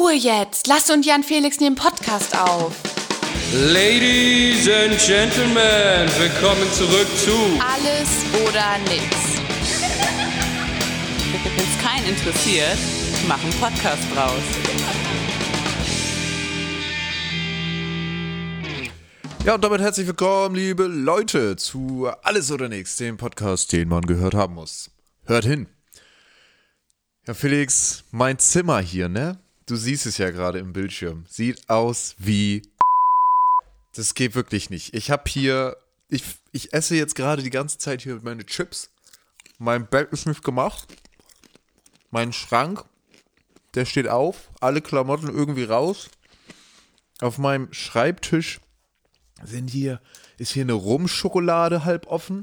Ruhe jetzt. Lass und Jan Felix nehmen Podcast auf. Ladies and Gentlemen, willkommen zurück zu Alles oder nix. Wenn es keinen interessiert, mach einen Podcast draus. Ja, und damit herzlich willkommen, liebe Leute, zu Alles oder Nichts, dem Podcast, den man gehört haben muss. Hört hin. Ja, Felix, mein Zimmer hier, ne? Du siehst es ja gerade im Bildschirm. Sieht aus wie. Das geht wirklich nicht. Ich habe hier. Ich, ich esse jetzt gerade die ganze Zeit hier meine Chips. Mein Bett ist nicht gemacht. Mein Schrank, der steht auf. Alle Klamotten irgendwie raus. Auf meinem Schreibtisch sind hier, ist hier eine Rumschokolade halb offen.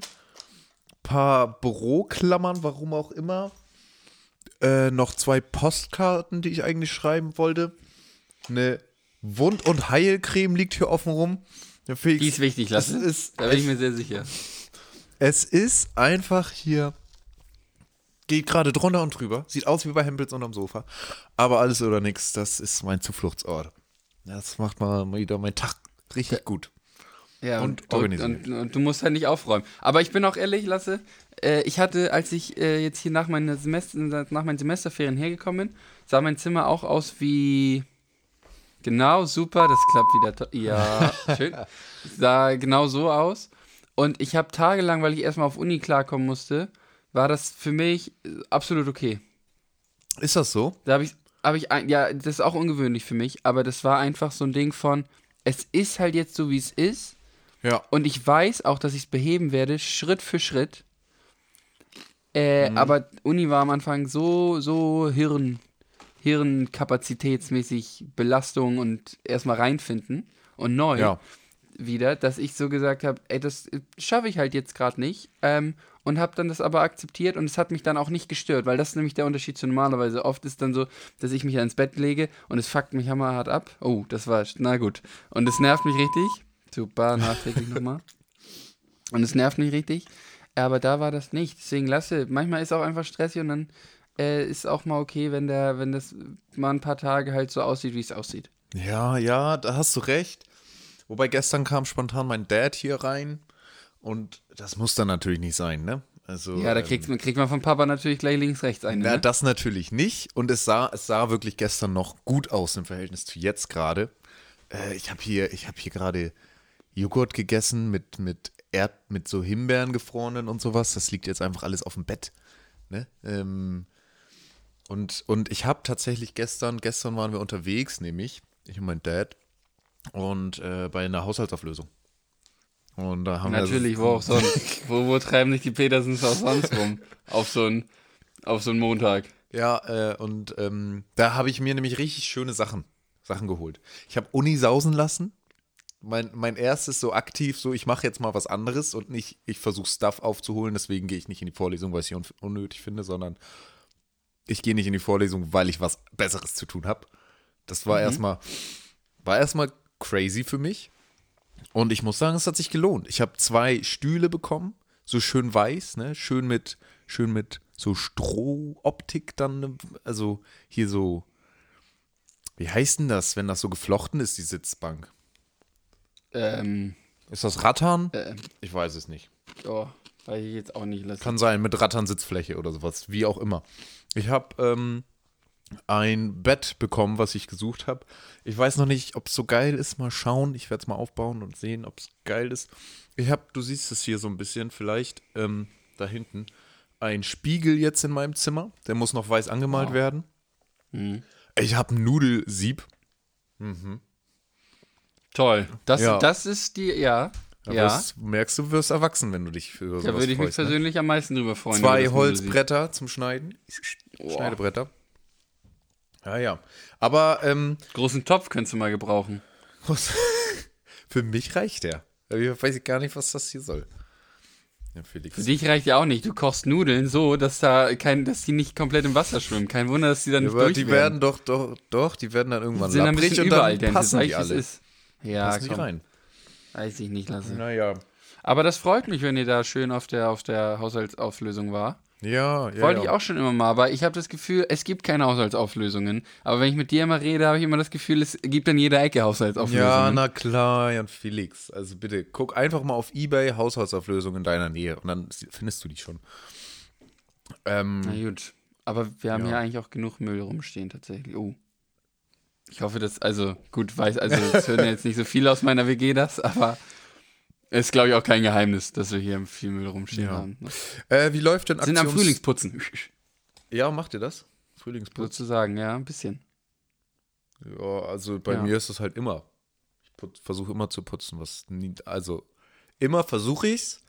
Paar Büroklammern, warum auch immer. Äh, noch zwei Postkarten, die ich eigentlich schreiben wollte. Eine Wund- und Heilcreme liegt hier offen rum. Felix, Die ist wichtig, lass es ist, Da bin ich mir sehr sicher. es ist einfach hier. Geht gerade drunter und drüber. Sieht aus wie bei Hempels unterm Sofa. Aber alles oder nichts, das ist mein Zufluchtsort. Das macht mal wieder meinen Tag richtig gut. Ja, Und und, und, und du musst halt nicht aufräumen. Aber ich bin auch ehrlich, Lasse, äh, ich hatte, als ich äh, jetzt hier nach, meiner Semester, nach meinen Semesterferien hergekommen bin, sah mein Zimmer auch aus wie. Genau, super, das klappt wieder. Ja, schön. Sah genau so aus. Und ich habe tagelang, weil ich erstmal auf Uni klarkommen musste, war das für mich äh, absolut okay. Ist das so? Da habe ich, hab ich, ja, das ist auch ungewöhnlich für mich, aber das war einfach so ein Ding von, es ist halt jetzt so, wie es ist. Ja. Und ich weiß auch, dass ich es beheben werde, Schritt für Schritt. Äh, Aber Uni war am Anfang so, so Hirn, Hirnkapazitätsmäßig Belastung und erstmal reinfinden und neu Ja. wieder, dass ich so gesagt habe, ey, das äh, schaffe ich halt jetzt gerade nicht. Ähm, und habe dann das aber akzeptiert und es hat mich dann auch nicht gestört, weil das ist nämlich der Unterschied zu normalerweise. Oft ist dann so, dass ich mich ins Bett lege und es fuckt mich hammerhart ab. Oh, das war, na gut. Und es nervt mich richtig. Super, nachträglich nochmal. Und es nervt mich richtig. Aber da war das nicht. Deswegen lasse, manchmal ist auch einfach stressig und dann äh, ist auch mal okay, wenn der, wenn das mal ein paar Tage halt so aussieht, wie es aussieht. Ja, ja, da hast du recht. Wobei gestern kam spontan mein Dad hier rein und das muss dann natürlich nicht sein, ne? Also, Ja, da ähm, kriegt man, kriegt man vom Papa natürlich gleich links, rechts eine. Na, Ne? das natürlich nicht. Und es sah, es sah wirklich gestern noch gut aus im Verhältnis zu jetzt gerade. Äh, ich habe hier, ich habe hier gerade Joghurt gegessen mit, mit Erd, mit so Himbeeren gefrorenen und sowas. Das liegt jetzt einfach alles auf dem Bett. Ne? Ähm, und, und ich habe tatsächlich gestern, gestern waren wir unterwegs, nämlich, ich und mein Dad, und äh, bei einer Haushaltsauflösung. Und da haben Natürlich, wir. wo auch sonst. wo, wo treiben sich die Petersens auch sonst rum? Auf so einen auf so einen Montag. Ja, äh, und ähm, da habe ich mir nämlich richtig schöne Sachen, Sachen geholt. Ich habe Uni sausen lassen. Mein, mein erstes so aktiv, so ich mache jetzt mal was anderes und nicht, ich versuche Stuff aufzuholen, deswegen gehe ich nicht in die Vorlesung, weil ich sie un unnötig finde, sondern ich gehe nicht in die Vorlesung, weil ich was Besseres zu tun habe. Das war erstmal, war erstmal crazy für mich. Und ich muss sagen, es hat sich gelohnt. Ich habe zwei Stühle bekommen, so schön weiß, ne? Schön mit, schön mit so Strohoptik dann, ne? also hier so, wie heißt denn das, wenn das so geflochten ist, die Sitzbank? Ähm, Ist das Rattan? äh, Ich weiß es nicht. oh, weiß ich jetzt auch nicht lassen. Kann sein, mit Rattan-Sitzfläche oder sowas, wie auch immer. Ich habe ähm, ein Bett bekommen, was ich gesucht habe. Ich weiß noch nicht, ob es so geil ist. Mal schauen. Ich werde es mal aufbauen und sehen, ob es geil ist. Ich habe, du siehst es hier so ein bisschen, vielleicht ähm, da hinten, ein Spiegel jetzt in meinem Zimmer. Der muss noch weiß angemalt werden. Mhm. Ich habe ein Nudelsieb. Toll. Das, Ja. das ist die, ja. Da ja. wirst, merkst du, du wirst erwachsen, wenn du dich für sowas Da würde ich mich freust, ne? persönlich am meisten drüber freuen. Zwei. Holzbretter zum Schneiden. Boah. Schneidebretter. Ja, ja. Aber ähm, Großen Topf könntest du mal gebrauchen. für mich reicht der. Ich weiß gar nicht, was das hier soll. Ja. Für dich reicht ja auch nicht. Du kochst Nudeln so, dass da kein, dass die nicht komplett im Wasser schwimmen. Kein Wunder, dass die dann Ja, nicht durch die werden doch, doch, doch, die werden dann irgendwann sind ein lapprig bisschen und überall dann passen die alle. ist. Ja, die komm, rein. weiß ich nicht lassen. Naja. Aber das freut mich, wenn ihr da schön auf der, auf der Haushaltsauflösung war. Ja, ja. Wollte ja. ich auch schon immer mal, aber ich habe das Gefühl, es gibt keine Haushaltsauflösungen. Aber wenn ich mit dir immer rede, habe ich immer das Gefühl, es gibt an jeder Ecke Haushaltsauflösungen. Ja, na klar, Jan Felix. Also bitte, guck einfach mal auf Ebay Haushaltsauflösung in deiner Nähe und dann findest du die schon. Ähm, Na gut. Aber wir haben Ja. ja eigentlich auch genug Müll rumstehen, tatsächlich. Oh. Ich hoffe, dass, also, gut, weiß, also, es hören ja jetzt nicht so viele aus meiner WG das, aber es ist, glaube ich, auch kein Geheimnis, dass wir hier viel Müll rumstehen Ja. haben. äh, wie läuft denn Sind am Aktions- Frühlingsputzen. Ja, macht ihr das? Frühlingsputz? Sozusagen, ja, ein bisschen. Ja, also bei Ja. mir ist es halt immer. Ich versuche immer zu putzen, was nie, also immer versuche ich's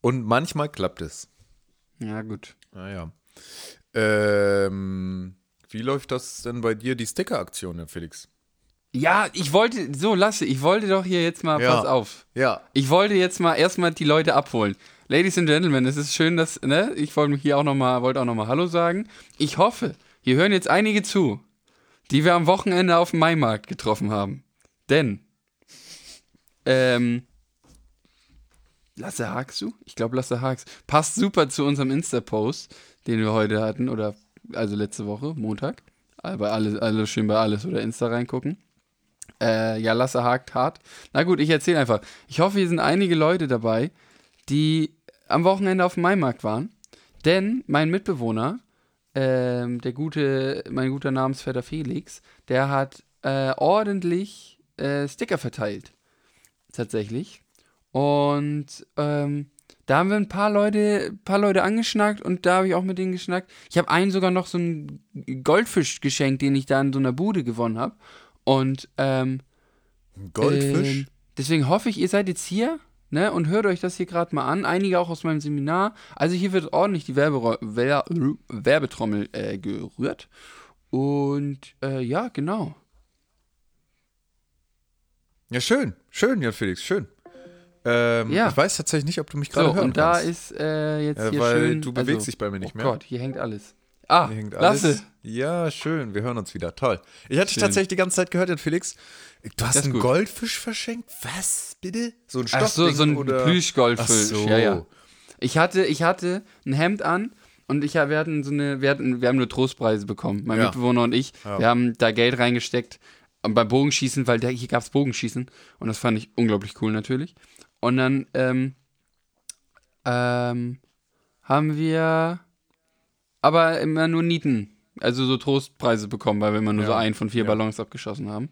und manchmal klappt es. Ja, gut. Naja. Ähm, wie läuft das denn bei dir, die Sticker-Aktion, Herr Felix? Ja, ich wollte, so, Lasse, ich wollte doch hier jetzt mal, Ja. pass auf. Ja. Ich wollte jetzt mal erstmal die Leute abholen. Ladies and Gentlemen, es ist schön, dass, ne, ich wollte mich hier auch nochmal, wollte auch nochmal Hallo sagen. Ich hoffe, hier hören jetzt einige zu, die wir am Wochenende auf dem Maimarkt getroffen haben. Denn, ähm, Lasse hakst du? Ich glaube, Lasse hakst. Passt super zu unserem Insta-Post, den wir heute hatten, oder, also letzte Woche, Montag. Aber alle, alle schön bei alles oder Insta reingucken. Äh, ja, Lasse hakt hart. Na gut, ich erzähle einfach. Ich hoffe, hier sind einige Leute dabei, die am Wochenende auf dem Maimarkt waren. Denn mein Mitbewohner, ähm, der gute, mein guter Namensvetter Felix, der hat äh, ordentlich äh, Sticker verteilt. Tatsächlich. Und ähm, da haben wir ein paar Leute, paar Leute angeschnackt und da habe ich auch mit denen geschnackt. Ich habe einen sogar noch so einen Goldfisch geschenkt, den ich da in so einer Bude gewonnen habe. Und ähm, Goldfisch? ähm, deswegen hoffe ich, ihr seid jetzt hier ne, und hört euch das hier gerade mal an. Einige auch aus meinem Seminar. Also hier wird ordentlich die Werbe Wer Werbetrommel äh, gerührt. Und äh, ja, genau. ja, schön. Schön, Jan Felix, schön. Ähm, Ja. Ich weiß tatsächlich nicht, ob du mich gerade So, hören und da kannst. ist äh, jetzt Äh, hier weil schön... du bewegst also, dich bei mir nicht oh mehr. Gott, hier hängt alles. Ah, Hier hängt alles. Lasse. Ja, schön. Wir hören uns wieder. Toll. Ich hatte dich Schön. tatsächlich die ganze Zeit gehört, Felix. Du hast einen gut. Goldfisch verschenkt? Was, bitte? So ein Ach so, Stoffding so ein oder? Plüschgoldfisch. So. Ja, ja. Ich hatte, ich hatte ein Hemd an und ich, wir hatten so eine, wir, hatten, wir haben nur Trostpreise bekommen, mein Ja. Mitbewohner und ich. Ja. Wir haben da Geld reingesteckt beim Bogenschießen, weil da, hier gab es Bogenschießen und das fand ich unglaublich cool natürlich. Und dann ähm, ähm, haben wir aber immer nur Nieten, also so Trostpreise bekommen, weil wir immer nur Ja. so einen von vier Ja. Ballons abgeschossen haben.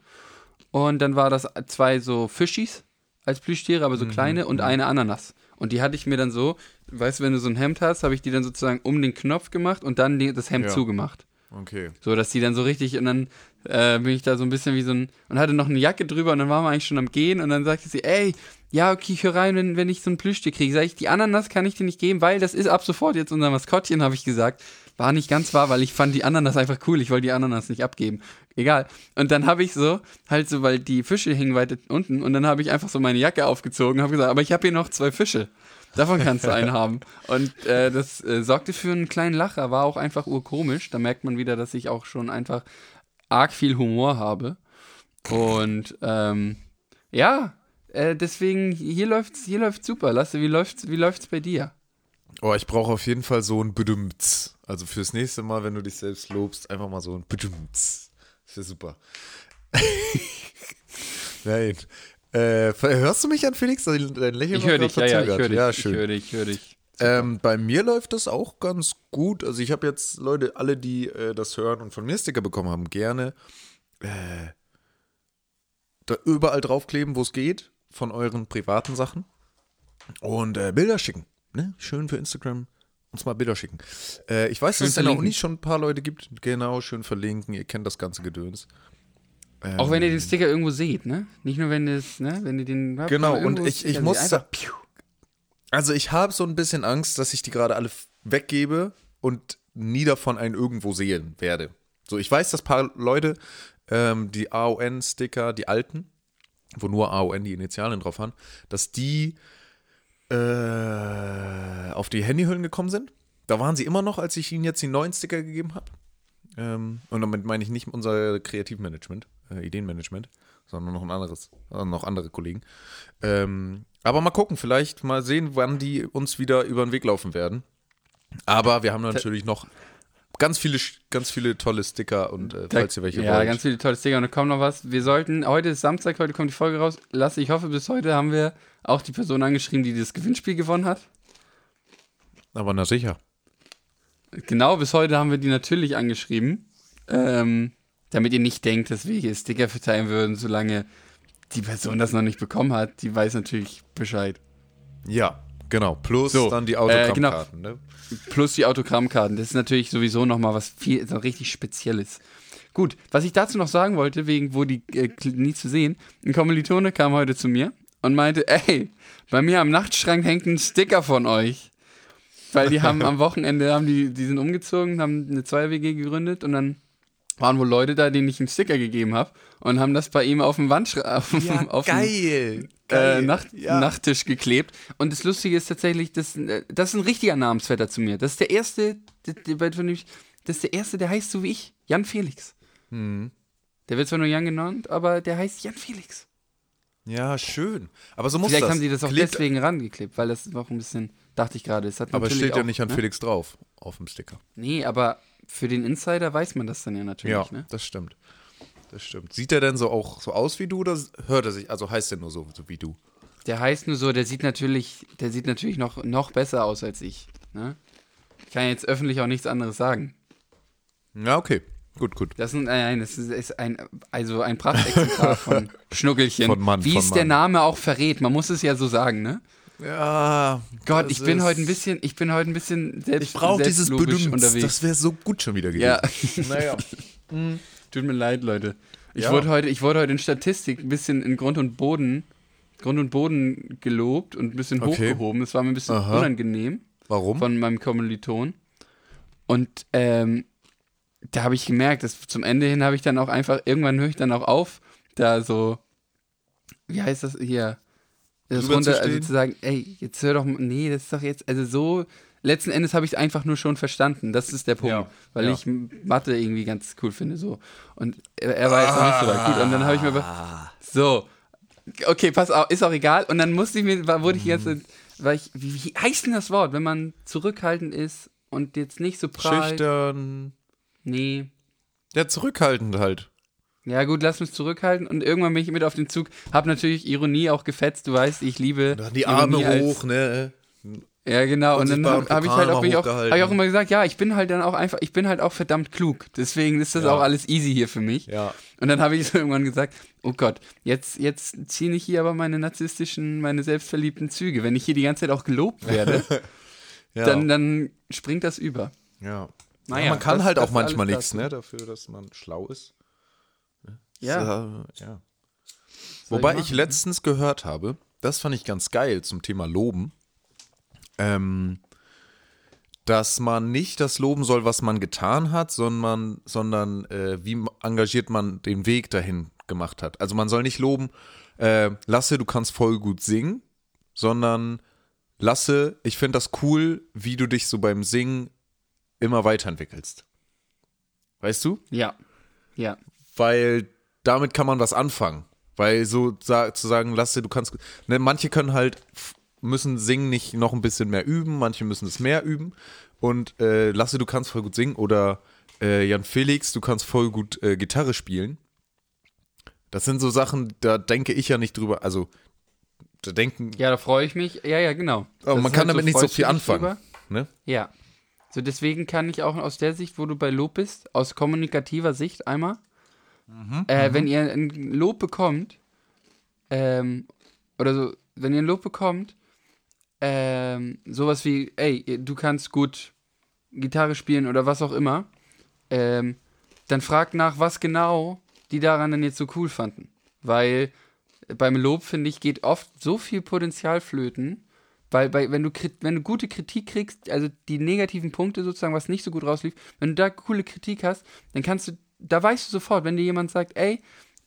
Und dann war das zwei so Fischis als Plüschtiere, aber so Mhm, kleine und eine Ananas. Und die hatte ich mir dann so, weißt du, wenn du so ein Hemd hast, habe ich die dann sozusagen um den Knopf gemacht und dann die, das Hemd Ja. zugemacht. Okay. So, dass die dann so richtig, und dann äh, bin ich da so ein bisschen wie so ein, und hatte noch eine Jacke drüber und dann waren wir eigentlich schon am Gehen und dann sagte sie, ey, ja, okay, ich höre rein, wenn, wenn ich so ein Plüschtier kriege. Sag ich, die Ananas kann ich dir nicht geben, weil das ist ab sofort jetzt unser Maskottchen, habe ich gesagt. War nicht ganz wahr, weil ich fand die Ananas einfach cool. Ich wollte die Ananas nicht abgeben. Egal. Und dann habe ich so, halt so, weil die Fische hingen weiter unten und dann habe ich einfach so meine Jacke aufgezogen, habe gesagt, aber ich habe hier noch zwei Fische. Davon kannst du einen haben. Und äh, das äh, sorgte für einen kleinen Lacher, war auch einfach urkomisch. Da merkt man wieder, dass ich auch schon einfach arg viel Humor habe. Und ähm, ja, äh, deswegen, hier läuft's, hier läuft's super. Lasse, wie läuft's, wie läuft's bei dir? Oh, ich brauche auf jeden Fall so ein Bedümts. Also fürs nächste Mal, wenn du dich selbst lobst, einfach mal so ein Bedümts. Das wäre super. Nein. Äh, hörst du mich an, Felix? Dein Lächeln Ich höre dich, ja, ja, ich höre dich. Ja, ich schön. höre dich, ich höre dich. Ähm, bei mir läuft das auch ganz gut. Also ich habe jetzt Leute, alle, die äh, das hören und von mir Sticker bekommen haben, gerne äh, da überall draufkleben, wo es geht, von euren privaten Sachen. Und äh, Bilder schicken. Ne? Schön für Instagram. Uns mal Bilder schicken. Äh, ich weiß, Schön dass es in der. Uni schon ein paar Leute gibt. Genau, schön verlinken. Ihr kennt das ganze Gedöns. Ähm, Auch wenn ihr den Sticker irgendwo seht, ne? Nicht nur, wenn ihr es, ne? Wenn ihr den habt, Genau, und ich- ich muss Einfach, sa- piu. Also ich habe so ein bisschen Angst, dass ich die gerade alle weggebe und nie davon einen irgendwo sehen werde. So, ich weiß, dass paar Leute ähm, die AON-Sticker, die alten, wo nur AON die Initialen drauf haben, dass die äh, auf die Handyhüllen gekommen sind. Da waren sie immer noch, als ich ihnen jetzt die neuen Sticker gegeben habe. Ähm, und damit meine ich nicht unser Kreativmanagement, äh, Ideenmanagement, sondern noch ein anderes, äh, noch andere Kollegen. Ähm, aber mal gucken, vielleicht mal sehen, wann die uns wieder über den Weg laufen werden. Aber wir haben natürlich noch ganz viele, ganz viele tolle Sticker und äh, falls ihr welche ja, wollt. ganz viele tolle Sticker und da kommt noch was. Wir sollten, heute ist Samstag, heute kommt die Folge raus. Lasse, ich hoffe, bis heute haben wir auch die Person angeschrieben, die das Gewinnspiel gewonnen hat. Aber na sicher. Genau, bis heute haben wir die natürlich angeschrieben. Ähm, damit ihr nicht denkt, dass wir hier Sticker verteilen würden, solange die Person das noch nicht bekommen hat. Die weiß natürlich Bescheid. Ja, genau. Plus So, dann die äh, Autogrammkarten. ne? Plus die Autogrammkarten. Das ist natürlich sowieso nochmal was viel, so richtig Spezielles. Gut, was ich dazu noch sagen wollte, wegen wo die äh, nie zu sehen, ein Kommilitone kam heute zu mir und meinte, ey, bei mir am Nachtschrank hängt ein Sticker von euch. Weil die haben am Wochenende, haben die, die sind umgezogen, haben eine 2WG gegründet und dann waren wohl Leute da, denen ich einen Sticker gegeben habe und haben das bei ihm auf dem Wandschrank, auf, dem- auf dem geil. äh, Nacht, ja. Nachttisch geklebt. Und das Lustige ist tatsächlich, das, äh, das ist ein richtiger Namensvetter zu mir. Das ist der erste, ich- das ist der erste, der heißt so wie ich, Jan Felix. Hm. Der wird zwar nur Jan genannt, aber der heißt Jan Felix. Ja, schön. Aber so muss Vielleicht das. haben die das auch Klebt- deswegen rangeklebt, weil das auch ein bisschen, dachte ich gerade, es hat Aber natürlich steht ja auch, nicht an ne? Felix drauf auf dem Sticker. Nee, aber für den Insider weiß man das dann ja natürlich, Ja, ne? das stimmt. Das stimmt. Sieht er denn so auch so aus wie du oder hört er sich, also heißt er nur so, so wie du? Der heißt nur so, der sieht natürlich, der sieht natürlich noch, noch besser aus als ich. Ne? Ich kann jetzt öffentlich auch nichts anderes sagen. Ja, okay. Gut, gut. Das ist ein, nein, das ist, ist ein, also ein Prachtexemplar von Schnuckelchen. Von Mann, Wie von es der Mann. Name auch verrät. Man muss es ja so sagen, ne? Ja. Gott, ich bin heute ein bisschen, ich bin heute ein bisschen selbst, Ich brauche dieses unterwegs. Das wäre so gut schon wieder ja, gewesen. Naja. tut mir leid, Leute. Ich Ja. wurde heute, ich wurde heute in Statistik ein bisschen in Grund und Boden, Grund und Boden gelobt und ein bisschen Okay. hochgehoben. Das war mir ein bisschen Aha. unangenehm. Warum? von meinem Kommiliton. Und ähm, da habe ich gemerkt, dass zum Ende hin habe ich dann auch einfach, irgendwann höre ich dann auch auf, da so, wie heißt das hier? Das Drüber runter, also zu sagen, ey, jetzt hör doch, nee, das ist doch jetzt, also so, letzten Endes habe ich es einfach nur schon verstanden, das ist der Punkt, Ja, weil ja. ich Mathe irgendwie ganz cool finde, so. Und er, er war jetzt noch nicht so weit. Gut, und dann habe ich mir, Ah. aber- so, okay, pass auf, ist auch egal. Und dann musste ich mir, wurde ich Mhm. jetzt, weil ich, wie, wie heißt denn das Wort, wenn man zurückhaltend ist und jetzt nicht so prall? Schüchtern. Nee. Ja, zurückhaltend halt. Ja gut, lass mich zurückhalten. Und irgendwann bin ich mit auf den Zug. Hab natürlich Ironie auch gefetzt. Du weißt, ich liebe Dann die Arme Ironie hoch, ne? Ja, genau. Und dann Unsichtbaren habe hab ich halt auch, ich auch, hab ich auch immer gesagt, ja, ich bin halt dann auch einfach, ich bin halt auch verdammt klug. Deswegen ist das Ja. auch alles easy hier für mich. Ja. Und dann habe ich so irgendwann gesagt, oh Gott, jetzt, jetzt ziehe ich hier aber meine narzisstischen, meine selbstverliebten Züge. Wenn ich hier die ganze Zeit auch gelobt werde, Ja. dann, dann springt das über. ja. Naja, ja, man kann das- halt auch manchmal nichts, dazu. ne? Dafür, dass man schlau ist. Ja. So, ja. Wobei ich ich letztens gehört habe, das fand ich ganz geil zum Thema Loben, ähm, dass man nicht das loben soll, was man getan hat, sondern, sondern äh, wie engagiert man den Weg dahin gemacht hat. Also man soll nicht loben, äh, Lasse, du kannst voll gut singen, sondern Lasse, ich finde das cool, wie du dich so beim Singen immer weiterentwickelst. Weißt du? Ja. Ja. weil damit kann man was anfangen. Weil so zu sagen, Lasse, du kannst. Ne, manche können halt, müssen singen nicht noch ein bisschen mehr üben, manche müssen es mehr üben. Und äh, Lasse, du kannst voll gut singen. Oder äh, Jan Felix, du kannst voll gut äh, Gitarre spielen. Das sind so Sachen, da denke ich ja nicht drüber. Also, da denken. Ja, da freue ich mich. Ja, ja, genau. aber Das man kann halt damit nicht so freust du viel anfangen. Ne? Ja. So, deswegen kann ich auch aus der Sicht, wo du bei Lob bist, aus kommunikativer Sicht einmal, äh, wenn ihr ein Lob bekommt, ähm, oder so, wenn ihr ein Lob bekommt, ähm, sowas wie, ey, du kannst gut Gitarre spielen oder was auch immer, ähm, dann fragt nach, was genau die daran dann jetzt so cool fanden. Weil beim Lob, finde ich, geht oft so viel Potenzial flöten, weil bei, wenn, du, wenn du gute Kritik kriegst, also die negativen Punkte sozusagen, was nicht so gut rauslief, wenn du da coole Kritik hast, dann kannst du, da weißt du sofort, wenn dir jemand sagt, ey,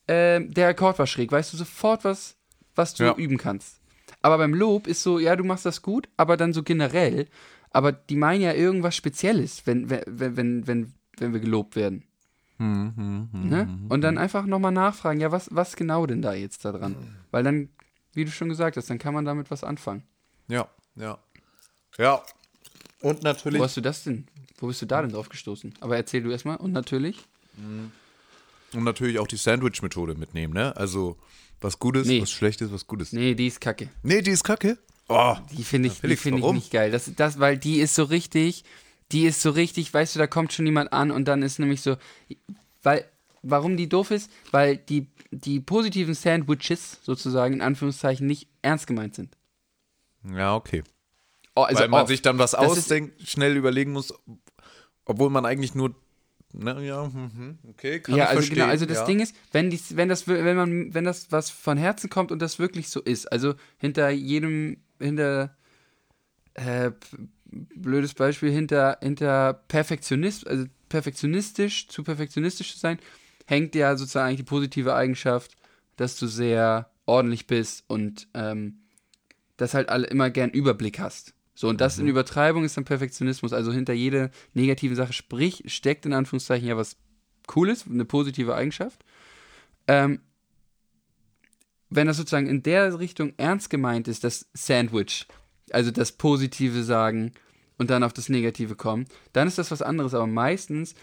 äh, der Akkord war schräg, weißt du sofort, was, was du Ja. üben kannst. Aber beim Lob ist so, ja, du machst das gut, aber dann so generell. Aber die meinen ja irgendwas Spezielles, wenn, wenn, wenn, wenn, wenn, wir gelobt werden. ne? Und dann einfach nochmal nachfragen, ja, was, was genau denn da jetzt da dran? Weil dann, wie du schon gesagt hast, dann kann man damit was anfangen. Ja, ja. Ja. Und natürlich. Wo hast du das denn? Wo bist du da denn drauf gestoßen? Aber erzähl du erstmal. Und natürlich? Und natürlich auch die Sandwich-Methode mitnehmen, ne? Also, was Gutes, Nee. was Schlechtes, was Gutes. Nee, die ist kacke. Nee, die ist kacke. Oh, Die finde ich, die finde ich nicht geil. Das, das, weil die ist so richtig, die ist so richtig, weißt du, da kommt schon jemand an und dann ist nämlich so, weil, warum die doof ist? Weil die, die positiven Sandwiches sozusagen in Anführungszeichen nicht ernst gemeint sind. ja, okay. Oh, also Weil man oft. sich dann was Das ausdenkt, schnell überlegen muss, obwohl man eigentlich nur. Na ja, mhm, okay, kann ja, ich also verstehen. genau, also das ja. Ding ist, wenn dies, wenn das, wenn man, wenn das was von Herzen kommt und das wirklich so ist, also hinter jedem, hinter äh, blödes Beispiel, hinter, hinter Perfektionist, also perfektionistisch, zu perfektionistisch zu sein, hängt ja sozusagen eigentlich die positive Eigenschaft, dass du sehr ordentlich bist und ähm, das halt alle immer gern Überblick hast. So, und das in Übertreibung ist dann Perfektionismus. Also hinter jeder negativen Sache sprich, steckt in Anführungszeichen ja was Cooles, eine positive Eigenschaft. Ähm, wenn das sozusagen in der Richtung ernst gemeint ist, das Sandwich, also das Positive sagen und dann auf das Negative kommen, dann ist das was anderes. Aber meistens,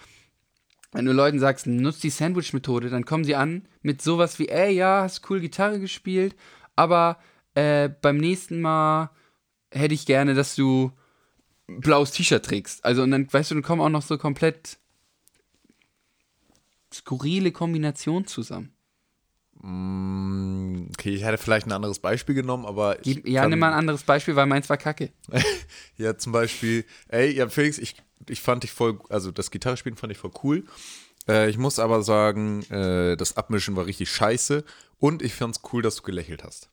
wenn du Leuten sagst, nutzt die Sandwich-Methode, dann kommen sie an mit sowas wie, ey, ja, hast cool Gitarre gespielt, aber äh, beim nächsten Mal hätte ich gerne, dass du blaues T-Shirt trägst. Also, und dann, weißt du, dann kommen auch noch so komplett skurrile Kombinationen zusammen. Mm, Okay, ich hätte vielleicht ein anderes Beispiel genommen, aber. ich Gib, ja, kann- nimm mal ein anderes Beispiel, weil meins war kacke. Ja, zum Beispiel, ey, ja, Felix, ich, ich fand dich voll, also das Gitarrespielen fand ich voll cool. Äh, ich muss aber sagen, äh, das Abmischen war richtig scheiße und ich fand's cool, dass du gelächelt hast.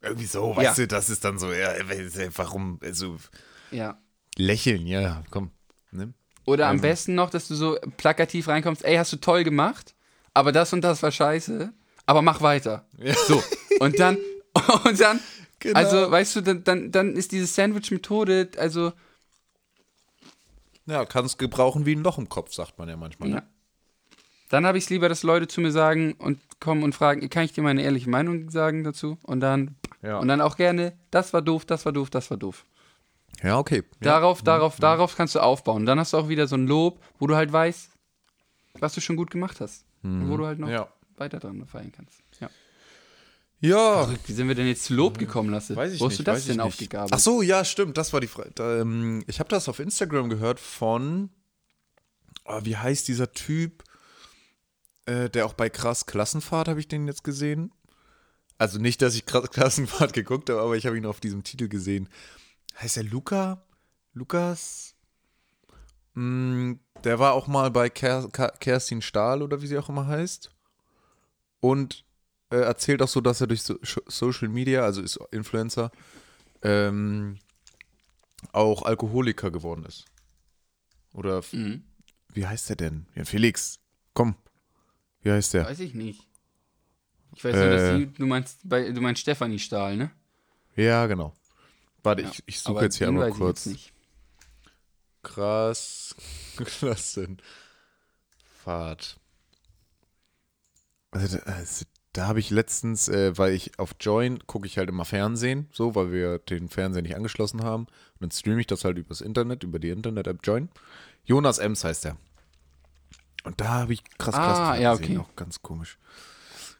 Irgendwie so, weißt Ja. du, das ist dann so, ja, warum, also, Ja. lächeln, ja, komm, ne? Oder am Ähm. besten noch, dass du so plakativ reinkommst, ey, hast du toll gemacht, aber das und das war scheiße, aber mach weiter. So. Und dann, und dann, Genau. also, weißt du, dann, dann, dann ist diese Sandwich-Methode, also, Ja, kannst gebrauchen wie ein Loch im Kopf, sagt man ja manchmal. Ja. Ne? Dann habe ich es lieber, dass Leute zu mir sagen und kommen und fragen, kann ich dir meine ehrliche Meinung sagen dazu? Und dann, Ja. und dann auch gerne, das war doof, das war doof, das war doof. Ja, okay. Ja. Darauf, darauf, darauf kannst du aufbauen. Dann hast du auch wieder so ein Lob, wo du halt weißt, was du schon gut gemacht hast. Und wo du halt noch Ja. weiter dran feiern kannst. Ja. Ja, Wie sind wir denn jetzt zu Lob gekommen, Lasse? Weiß ich wo hast nicht. du das denn aufgegabelt? Ach so, ja, stimmt. Das war die Frage. Ähm, ich habe das auf Instagram gehört von, oh, wie heißt dieser Typ, äh, der auch bei Krass Klassenfahrt habe ich den jetzt gesehen. Also nicht, dass ich Krass Klassenfahrt geguckt habe, aber ich habe ihn auf diesem Titel gesehen. Heißt er Luca? Lukas? Mm, der war auch mal bei Ker Ka- Kerstin Stahl oder wie sie auch immer heißt. Und äh, erzählt auch so, dass er durch so Social Media, also ist Influencer, ähm, auch Alkoholiker geworden ist. Oder Mhm. wie heißt der denn? Ja, Felix, komm. Wie heißt der? Weiß ich nicht. Ich weiß nur, dass Äh. sie, du meinst, bei, du meinst Stefanie Stahl, ne? Ja, genau. Warte, Ja, ich, ich suche jetzt hier einmal weiß ich kurz. jetzt nicht. Krass. Klassenfahrt. Also, da, also, da habe ich letztens, äh, weil ich auf Join gucke ich halt immer Fernsehen, so, weil wir den Fernseher nicht angeschlossen haben. Und dann streame ich das halt übers Internet, über die Internet-App Join. Jonas Ems heißt er. Und da habe ich krass, Ah, Klassenfahrt ja, gesehen, okay. auch ganz komisch.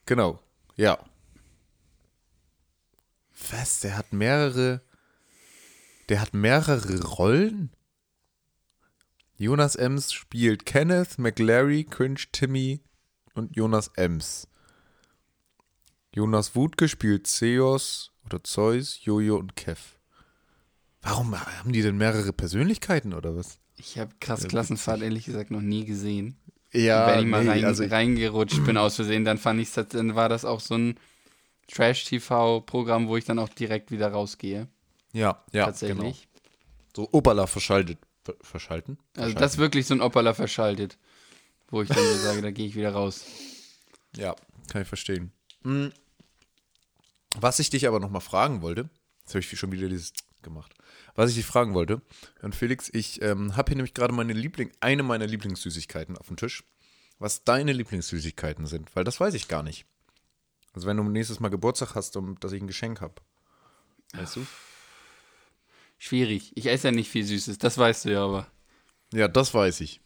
Genau, ja. Was, der hat mehrere, der hat mehrere Rollen? Jonas Ems spielt Kenneth, McLary, Cringe, Timmy und Jonas Ems. Jonas Wutke spielt Zeus oder Zeus, Jojo und Kev. Warum haben die denn mehrere Persönlichkeiten oder was? Ich habe krass Klassenfahrt ehrlich gesagt noch nie gesehen. Ja, Wenn ich mal nee, rein, also reingerutscht bin aus Versehen, dann fand ich dann war das auch so ein Trash-TV-Programm, wo ich dann auch direkt wieder rausgehe. ja, ja, tatsächlich. Genau. So Opala verschaltet, ver- verschalten. Also das ist wirklich so ein Opperler verschaltet, wo ich dann so sage, da gehe ich wieder raus. Ja, kann ich verstehen. Hm. Was ich dich aber noch mal fragen wollte, jetzt habe ich schon wieder dieses gemacht. Was ich dich fragen wollte, und Felix, ich ähm, habe hier nämlich gerade meine Liebling, eine meiner Lieblingssüßigkeiten auf dem Tisch. Was deine Lieblingssüßigkeiten sind, weil das weiß ich gar nicht. Also wenn du nächstes Mal Geburtstag hast, um, dass ich ein Geschenk habe. Weißt du? schwierig. Ich esse ja nicht viel Süßes, das weißt du ja aber. Ja, das weiß ich.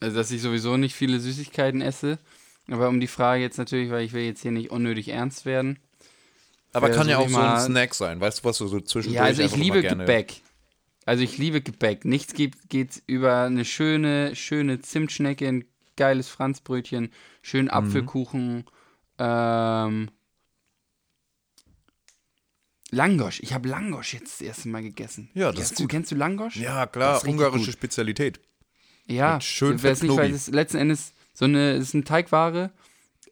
Also, dass ich sowieso nicht viele Süßigkeiten esse. Aber um die Frage jetzt natürlich, weil ich will jetzt hier nicht unnötig ernst werden. Aber kann ja auch so ein Snack sein. Weißt du, was du so zwischendurch Ja, also ich liebe Gebäck. Also ich liebe Gebäck. Nichts geht, geht über eine schöne, schöne Zimtschnecke, ein geiles Franzbrötchen, schönen Apfelkuchen, ähm, Langosch. Ich habe Langosch jetzt das erste Mal gegessen. Ja, das kennst du. Kennst du Langosch? Ja, klar, ungarische gut. Spezialität. Ja, Mit schön weiß nicht, weil es ist letzten Endes so eine, es ist eine Teigware.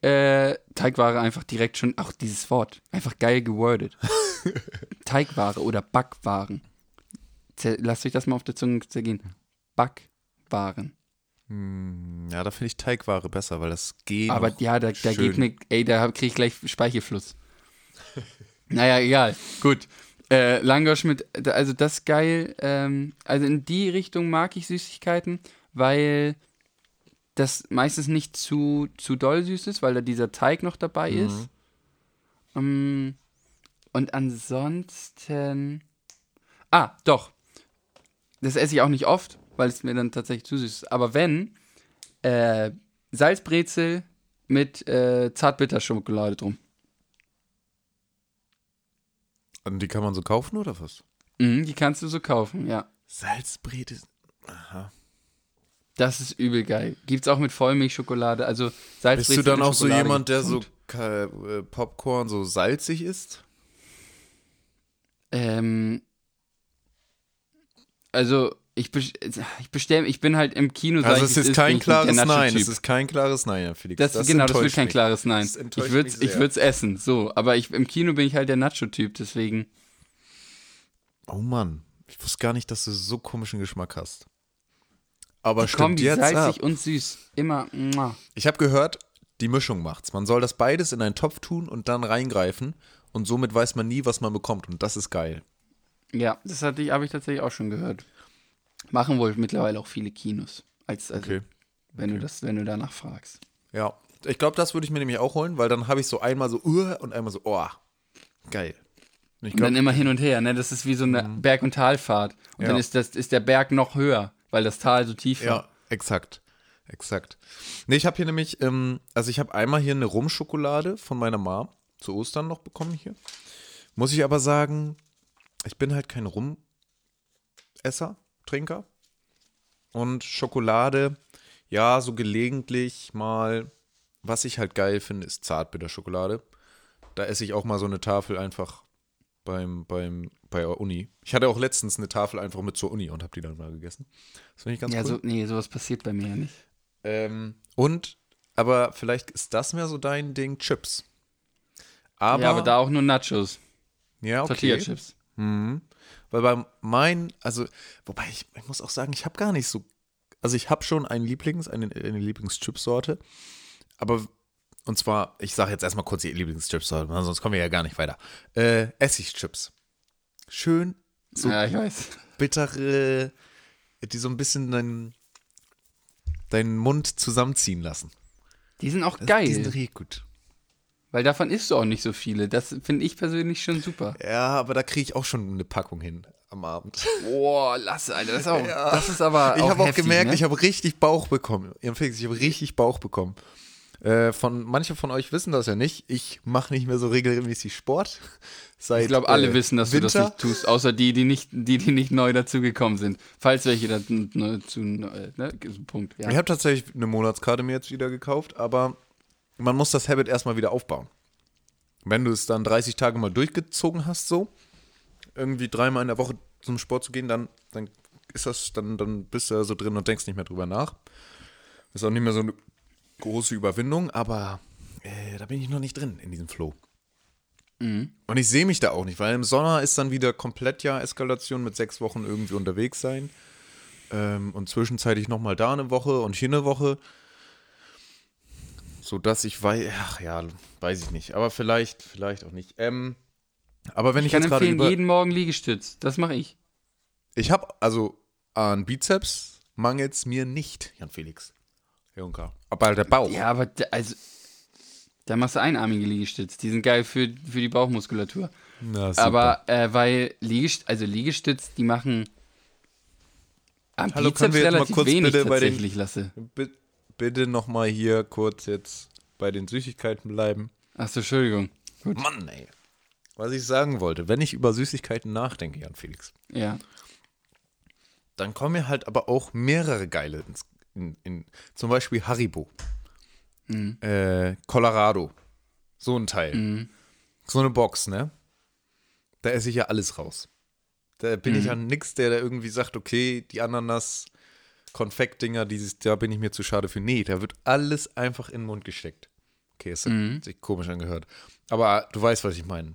Äh, Teigware einfach direkt schon, auch dieses Wort, einfach geil gewordet. Teigware oder Backwaren. Lasst euch das mal auf der Zunge zergehen. Backwaren. Ja, da finde ich Teigware besser, weil das geht. Aber ja, da, da geht mir, ey, da kriege ich gleich Speichelfluss. naja, egal, gut. Äh, Langosch mit, also das ist geil. Ähm, also in die Richtung mag ich Süßigkeiten, weil das meistens nicht zu, zu doll süß ist, weil da dieser Teig noch dabei Mhm. ist. Ähm, und ansonsten. Ah, doch. Das esse ich auch nicht oft, weil es mir dann tatsächlich zu süß ist. Aber wenn, äh, Salzbrezel mit äh, Zartbitterschokolade drum. Und die kann man so kaufen oder was? Mhm, die kannst du so kaufen, ja. Salzbrete. Das ist übel geil. Gibt's auch mit Vollmilchschokolade, also Salzbrezel Bist du dann auch so Schokolade jemand, der so äh, Popcorn so salzig isst? Ähm, also ich, ich bestelle, ich bin halt im Kino. Also es ist bin kein klares Nein. Es ist kein klares Nein, Felix. Das, genau, das wird kein klares Nein. Das Ich würde mich ich würd's essen, so. Aber ich, im Kino bin ich halt der Nacho-Typ, deswegen. Oh Mann, ich wusste gar nicht, dass du so komischen Geschmack hast. Aber Die stimmt Kombi jetzt salzig ab. und süß. Immer. muah. Ich habe gehört, die Mischung macht's. Man soll das beides in einen Topf tun und dann reingreifen und somit weiß man nie, was man bekommt und das ist geil. Ja, das hatte ich, habe ich tatsächlich auch schon gehört. Machen wohl mittlerweile auch viele Kinos. Als, also, Okay. wenn du das, wenn du danach fragst. Ja, ich glaube, das würde ich mir nämlich auch holen, weil dann habe ich so einmal so uh, und einmal so oh. Geil. Und ich Und dann immer hin und her, ne? Das ist wie so eine Berg- und Talfahrt. Und Ja. dann ist, das, ist der Berg noch höher, weil das Tal so tief war. ja, exakt. Exakt. Nee, ich habe hier nämlich, ähm, also ich habe einmal hier eine Rumschokolade von meiner Mom zu Ostern noch bekommen hier. Muss ich aber sagen, ich bin halt kein Rumesser, Trinker. Und Schokolade, ja, so gelegentlich mal, was ich halt geil finde, ist Zartbitterschokolade. Da esse ich auch mal so eine Tafel einfach beim, beim, bei der Uni. Ich hatte auch letztens eine Tafel einfach mit zur Uni und habe die dann mal gegessen. Das finde ich ganz Ja, cool. so, nee, sowas passiert bei mir ja nicht. Ähm, und, aber vielleicht ist das mehr so dein Ding, Chips. Aber, ja, aber da auch nur Nachos. ja, okay. Tortilla-Chips. Mhm. Weil bei meinen, also, wobei ich, ich muss auch sagen, ich habe gar nicht so, also ich habe schon einen Lieblings, eine, eine Lieblingschipsorte, aber, und zwar, ich sage jetzt erstmal kurz die Lieblingschipsorte, sonst kommen wir ja gar nicht weiter. Äh, Essigchips. Schön so Ja, ich weiß. bittere, die so ein bisschen deinen, deinen Mund zusammenziehen lassen. Die sind auch Das- geil, Die sind richtig gut. Weil davon isst du auch nicht so viele. Das finde ich persönlich schon super. Ja, aber da kriege ich auch schon eine Packung hin am Abend. Boah, lass, Alter. Das ist, auch, das ist aber ich habe auch gemerkt, ne? ich habe richtig Bauch bekommen. Ihr Felix, ich habe richtig Bauch bekommen. Äh, von, manche von euch wissen das ja nicht. Ich mache nicht mehr so regelmäßig Sport. Seit, Ich glaube, alle äh, wissen, dass du das Winter. nicht tust, außer die, die nicht, die, die nicht neu dazugekommen sind. Falls welche dazu, ne, zu, äh, ne, Punkt. Ja. Ich habe tatsächlich eine Monatskarte mir jetzt wieder gekauft, aber man muss das Habit erstmal wieder aufbauen. Wenn du es dann 30 Tage mal durchgezogen hast, so, irgendwie dreimal in der Woche zum Sport zu gehen, dann, dann ist das, dann, dann bist du da so drin und denkst nicht mehr drüber nach. Ist auch nicht mehr so eine große Überwindung, aber äh, da bin ich noch nicht drin in diesem Flow. Und ich sehe mich da auch nicht, weil im Sommer ist dann wieder komplett ja Eskalation mit sechs Wochen irgendwie unterwegs sein. Ähm, und zwischenzeitlich nochmal da eine Woche und hier eine Woche. So dass ich weiß, ach ja, weiß ich nicht. Aber vielleicht, vielleicht auch nicht. Ähm, aber wenn ich, ich kann jetzt gerade empfehlen, über. jeden Morgen Liegestütz. Das mache ich. Ich habe, also an Bizeps mangelt's mir nicht, Jan Felix. Junker. Aber der Bauch. Ja, aber d- also Da machst du einarmige Liegestütz. Die sind geil für, für die Bauchmuskulatur. Na, super. Aber äh, weil Liegestütz, also Liegestütz, die machen am Hallo, können Bizeps wir jetzt mal relativ kurz wenig bitte bei den- tatsächlich lasse. Bi- bitte nochmal hier kurz jetzt bei den Süßigkeiten bleiben. Achso, Entschuldigung. Gut. Mann, ey. Was ich sagen wollte, wenn ich über Süßigkeiten nachdenke, Jan Felix, Ja. dann kommen mir halt aber auch mehrere geile ins, in, in, zum Beispiel Haribo, äh, Colorado, so ein Teil, so eine Box, ne? Da esse ich ja alles raus. Da bin ich ja nix, der da irgendwie sagt, okay, die Ananas, Konfektdinger, dieses, da bin ich mir zu schade für. Nee, da wird alles einfach in den Mund gesteckt. Okay, es hat sich komisch angehört. Aber du weißt, was ich meine.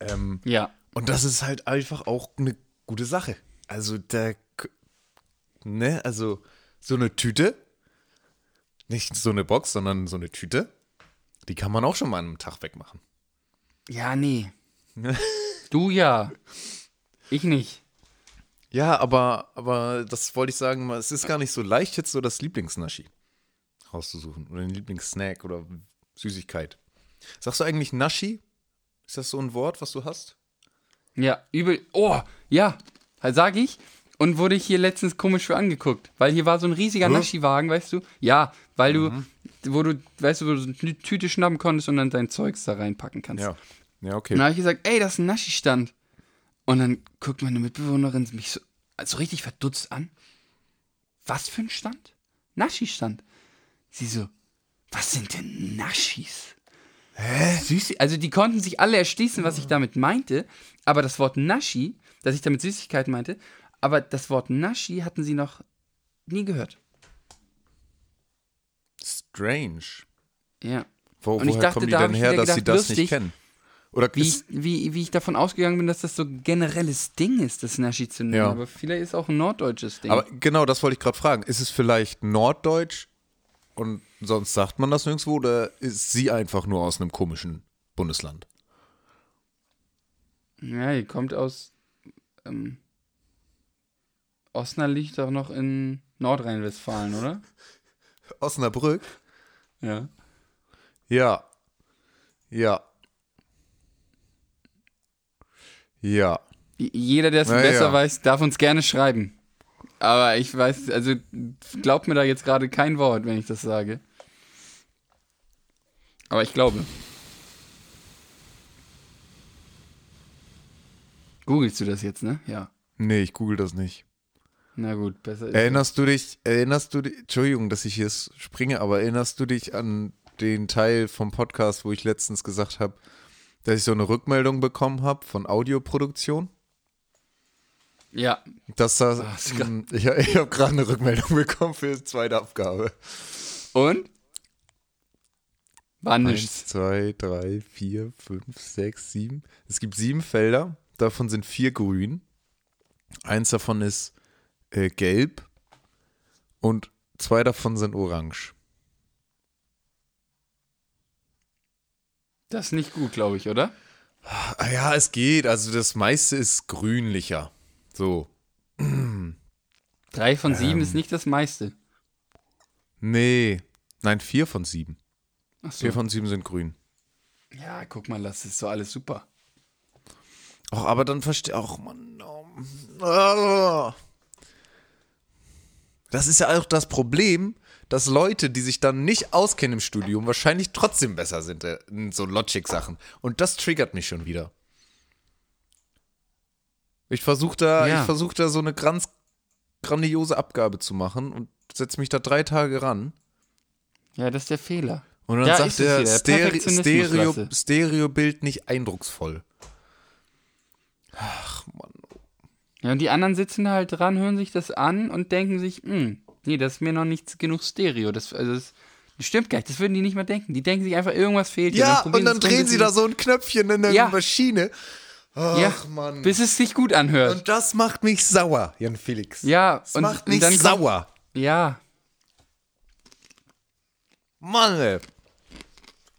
Ähm, Ja. und das ist halt einfach auch eine gute Sache. Also da, ne, also so eine Tüte, nicht so eine Box, sondern so eine Tüte, die kann man auch schon mal an einem Tag wegmachen. Ja, nee. du ja. Ich nicht. Ja, aber, aber das wollte ich sagen, es ist gar nicht so leicht, jetzt so das Lieblingsnaschi rauszusuchen oder den Lieblingssnack oder Süßigkeit. Sagst du eigentlich Naschi? Ist das so ein Wort, was du hast? Ja, übel. Oh, ja. Sag ich. Und wurde ich hier letztens komisch für angeguckt. Weil hier war so ein riesiger Hä? Naschi-Wagen, weißt du? Ja, weil du, Mhm. wo du, weißt du, wo du so eine Tüte schnappen konntest und dann dein Zeugs da reinpacken kannst. Ja. Ja, okay. Und dann habe ich gesagt, ey, das ist ein Naschi-Stand. Und dann guckt meine Mitbewohnerin mich so, also richtig verdutzt an. Was für ein Stand? Naschi-Stand. Sie so, was sind denn Naschis? Hä? Süßi also die konnten sich alle erschließen, was ich damit meinte, aber das Wort Naschi, dass ich damit Süßigkeiten meinte, aber das Wort Naschi hatten sie noch nie gehört. Strange. Ja. Wo, Und ich woher dachte, kommen die da denn ich her, dass sie gedacht, das nicht lustig, kennen? Oder Wie ich, wie, wie ich davon ausgegangen bin, dass das so ein generelles Ding ist, das Naschi zu nennen. Ja. Aber vielleicht ist auch ein norddeutsches Ding. aber genau, das wollte ich gerade fragen. Ist es vielleicht Norddeutsch und sonst sagt man das nirgendwo oder ist sie einfach nur aus einem komischen Bundesland? Ja, die kommt aus. Ähm, Osnabrück liegt doch noch in Nordrhein-Westfalen, oder? Osnabrück? Ja. Ja. Ja. Ja. Jeder, der es Na besser weiß, darf uns gerne schreiben. Aber ich weiß, also glaubt mir da jetzt gerade kein Wort, wenn ich das sage. Aber ich glaube. Googlest du das jetzt, ne? Ja. Nee, ich google das nicht. Na gut, besser ist Erinnerst du dich, erinnerst du dich, Entschuldigung, dass ich hier springe, aber erinnerst du dich an den Teil vom Podcast, wo ich letztens gesagt habe, dass ich so eine Rückmeldung bekommen habe von Audioproduktion? Ja, Dass das, klar. Mm, ich, ich habe gerade eine Rückmeldung bekommen für die zweite Abgabe. und? War Eins, nichts. zwei, drei, vier, fünf, sechs, sieben. Es gibt sieben Felder, davon sind vier grün. Eins davon ist äh, gelb und zwei davon sind orange. Das ist nicht gut, glaube ich, oder? Ah ja, es geht. Also das meiste ist grünlicher. So. Drei von sieben Ähm. ist nicht das meiste. Nee. Nein, vier von sieben. Ach so. Vier von sieben sind grün. Ja, guck mal, das ist so alles super. Ach, aber dann verstehe auch, Mann. Oh. Ah. Das ist ja auch das Problem, dass Leute, die sich dann nicht auskennen im Studium, wahrscheinlich trotzdem besser sind äh, in so Logic-Sachen. Und das triggert mich schon wieder. Ich versuche da, Ja. ich versuch da so eine ganz grandiose Abgabe zu machen und setze mich da drei Tage ran. Ja, das ist der Fehler. Und dann Ja, sagt der Stere Perfektionismus, Stereo. Stereobild nicht eindrucksvoll. Ach, Mann. Ja, und die anderen sitzen da halt dran, hören sich das an und denken sich, hm, nee, das ist mir noch nicht genug Stereo. Das, also das, das stimmt gar nicht, das würden die nicht mal denken. Die denken sich einfach, irgendwas fehlt. Ja, und dann so ein drehen sie da so ein Knöpfchen in der Ja. Maschine. Ach, ja, Mann. bis es sich gut anhört. Und das macht mich sauer, Jan Felix. ja, Das und, macht und mich dann kommt- sauer. Ja, Mann, ey.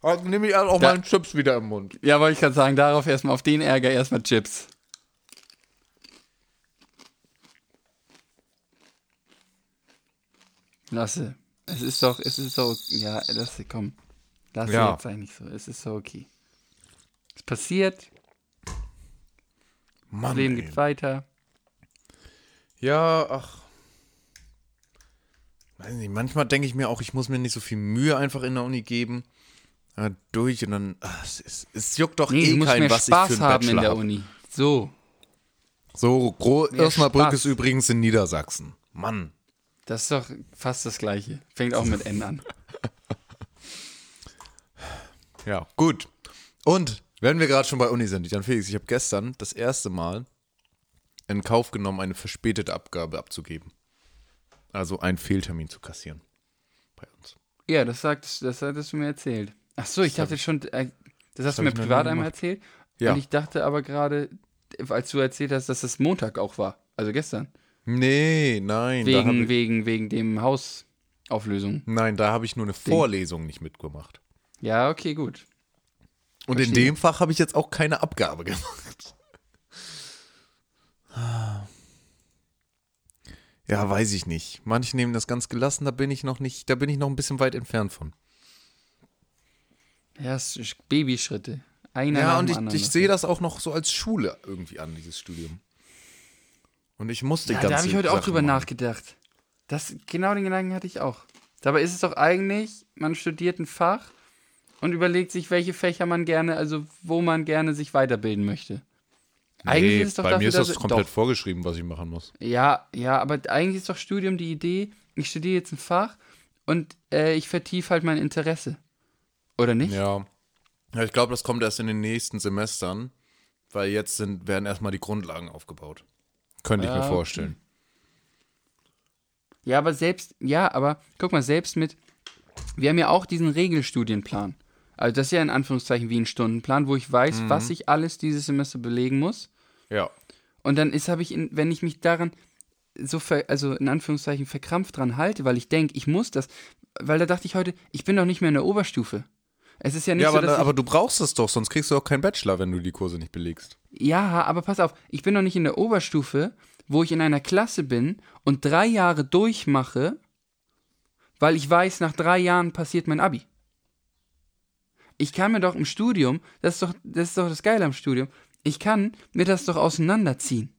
Dann nehme ich auch Da- meinen Chips wieder im Mund. ja, wollte ich gerade sagen, darauf erstmal, auf den Ärger erstmal Chips. Lasse. Es ist doch, es ist doch, ja, Lasse, komm. Lass Ja. jetzt eigentlich so. Es ist so okay. Es passiert, das Mann, Leben ey. geht weiter. Ja, ach. Weiß nicht, manchmal denke ich mir auch, ich muss mir nicht so viel Mühe einfach in der Uni geben. Äh, durch und dann. Ach, es, ist- es juckt doch Nee, eh keinen, was Spaß ich für einen haben in Bachelor der hab. Uni. So, So, Osnabrück ist übrigens in Niedersachsen. Mann. Das ist doch fast das Gleiche. Fängt auch mit N an. Ja, gut. Und wenn wir gerade schon bei Uni sind, Jan Felix, ich habe gestern das erste Mal in Kauf genommen, eine verspätete Abgabe abzugeben. Also einen Fehltermin zu kassieren. Bei uns. Ja, das, sagtest, das hattest du mir erzählt. Ach so, ich dachte schon, äh, das hast du mir ich privat einmal erzählt. Ja. Und ich dachte aber gerade, als du erzählt hast, dass das Montag auch war. Also gestern. Nee, nein. Wegen, ich, wegen, wegen dem Hausauflösung. nein, da habe ich nur eine Vorlesung nicht mitgemacht. Ja, okay, gut. Und in Verstehe. dem Fach habe ich jetzt auch keine Abgabe gemacht. Ja, weiß ich nicht. Manche nehmen das ganz gelassen, da bin ich noch nicht, da bin ich noch ein bisschen weit entfernt von. Ja, Babyschritte. Einer Ja, und ich, ich sehe das auch noch so als Schule irgendwie an, dieses Studium. Und ich musste Ja, ganze da habe ich heute auch drüber machen. nachgedacht. Das, genau den Gedanken hatte ich auch. Dabei ist es doch eigentlich, man studiert ein Fach und überlegt sich, welche Fächer man gerne, also wo man gerne sich weiterbilden möchte. Eigentlich Nee, ist es doch bei dafür, mir ist das komplett doch. vorgeschrieben, was ich machen muss. Ja, ja, aber eigentlich ist doch Studium die Idee, ich studiere jetzt ein Fach und äh, ich vertiefe halt mein Interesse. Oder nicht? Ja. Ja, ich glaube, das kommt erst in den nächsten Semestern, weil jetzt sind, werden erstmal die Grundlagen aufgebaut. Könnte ich Ja, mir vorstellen. Ja, aber selbst, ja, aber guck mal, selbst mit, wir haben ja auch diesen Regelstudienplan. Also das ist ja in Anführungszeichen wie ein Stundenplan, wo ich weiß, was ich alles dieses Semester belegen muss. Ja. Und dann ist, habe ich, in, wenn ich mich daran so, ver, also in Anführungszeichen verkrampft dran halte, weil ich denke, ich muss das, weil da dachte ich heute, ich bin doch nicht mehr in der Oberstufe. Es ist ja nicht Ja, so, aber, aber du brauchst es doch, sonst kriegst du auch keinen Bachelor, wenn du die Kurse nicht belegst. Ja, aber pass auf, ich bin noch nicht in der Oberstufe, wo ich in einer Klasse bin und drei Jahre durchmache, weil ich weiß, nach drei Jahren passiert mein Abi. Ich kann mir doch im Studium, das ist doch das, ist doch das Geile am Studium, ich kann mir das doch auseinanderziehen.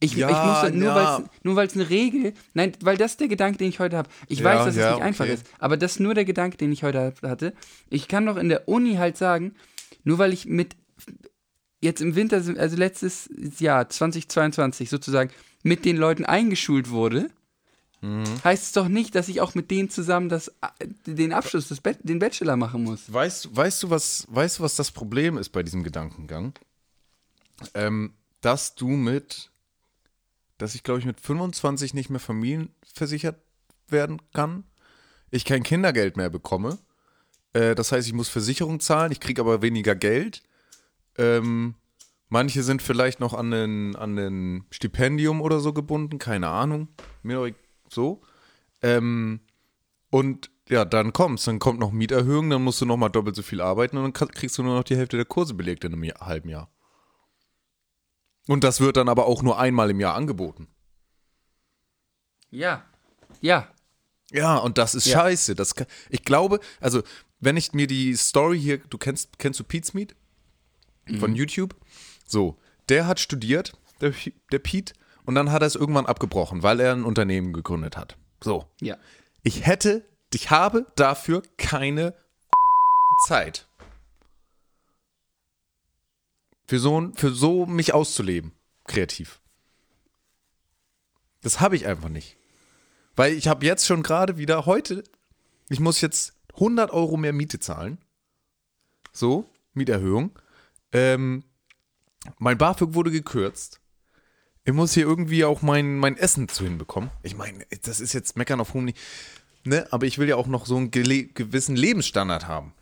Ich, Ja, ich muss doch- nur ja. weil es eine Regel, nein, weil das der Gedanke, den ich heute habe. Ich Ja, weiß, dass es nicht einfach okay. ist, aber das ist nur der Gedanke, den ich heute hatte. Ich kann doch in der Uni halt sagen, nur weil ich mit jetzt im Winter, also letztes Jahr, 2022 sozusagen, mit den Leuten eingeschult wurde, Mhm. heißt es doch nicht, dass ich auch mit denen zusammen das, den Abschluss, das, den Bachelor machen muss. Weißt, weißt, du, was, weißt du, was das Problem ist bei diesem Gedankengang? Ähm, dass du mit, dass ich glaube ich mit 25 nicht mehr familienversichert werden kann, ich kein Kindergeld mehr bekomme. Äh, das heißt, ich muss Versicherung zahlen, ich kriege aber weniger Geld. Ähm, manche sind vielleicht noch an ein, an ein Stipendium oder so gebunden, keine Ahnung. Mir so. Ähm, und ja, dann kommt's. Dann kommt noch Mieterhöhung, dann musst du noch mal doppelt so viel arbeiten und dann kriegst du nur noch die Hälfte der Kurse belegt in einem Jahr, halben Jahr. Und das wird dann aber auch nur einmal im Jahr angeboten. Ja. Ja. Ja, und das ist Ja. scheiße. Das kann, ich glaube, also, wenn ich mir die Story hier, du kennst, kennst du Pete's Meet? Von YouTube? So, der hat studiert, der, der Pete, und dann hat er es irgendwann abgebrochen, weil er ein Unternehmen gegründet hat. So. Ja. Ich hätte, ich habe dafür keine Zeit. Für so, für so mich auszuleben, kreativ. Das habe ich einfach nicht. Weil ich habe jetzt schon gerade wieder heute, ich muss jetzt 100 Euro mehr Miete zahlen. So, Mieterhöhung. Ähm, mein BAföG wurde gekürzt. Ich muss hier irgendwie auch mein, mein Essen zu hinbekommen. Ich meine, das ist jetzt meckern auf hohem Niveau. Ne? Aber ich will ja auch noch so einen gewissen Lebensstandard haben.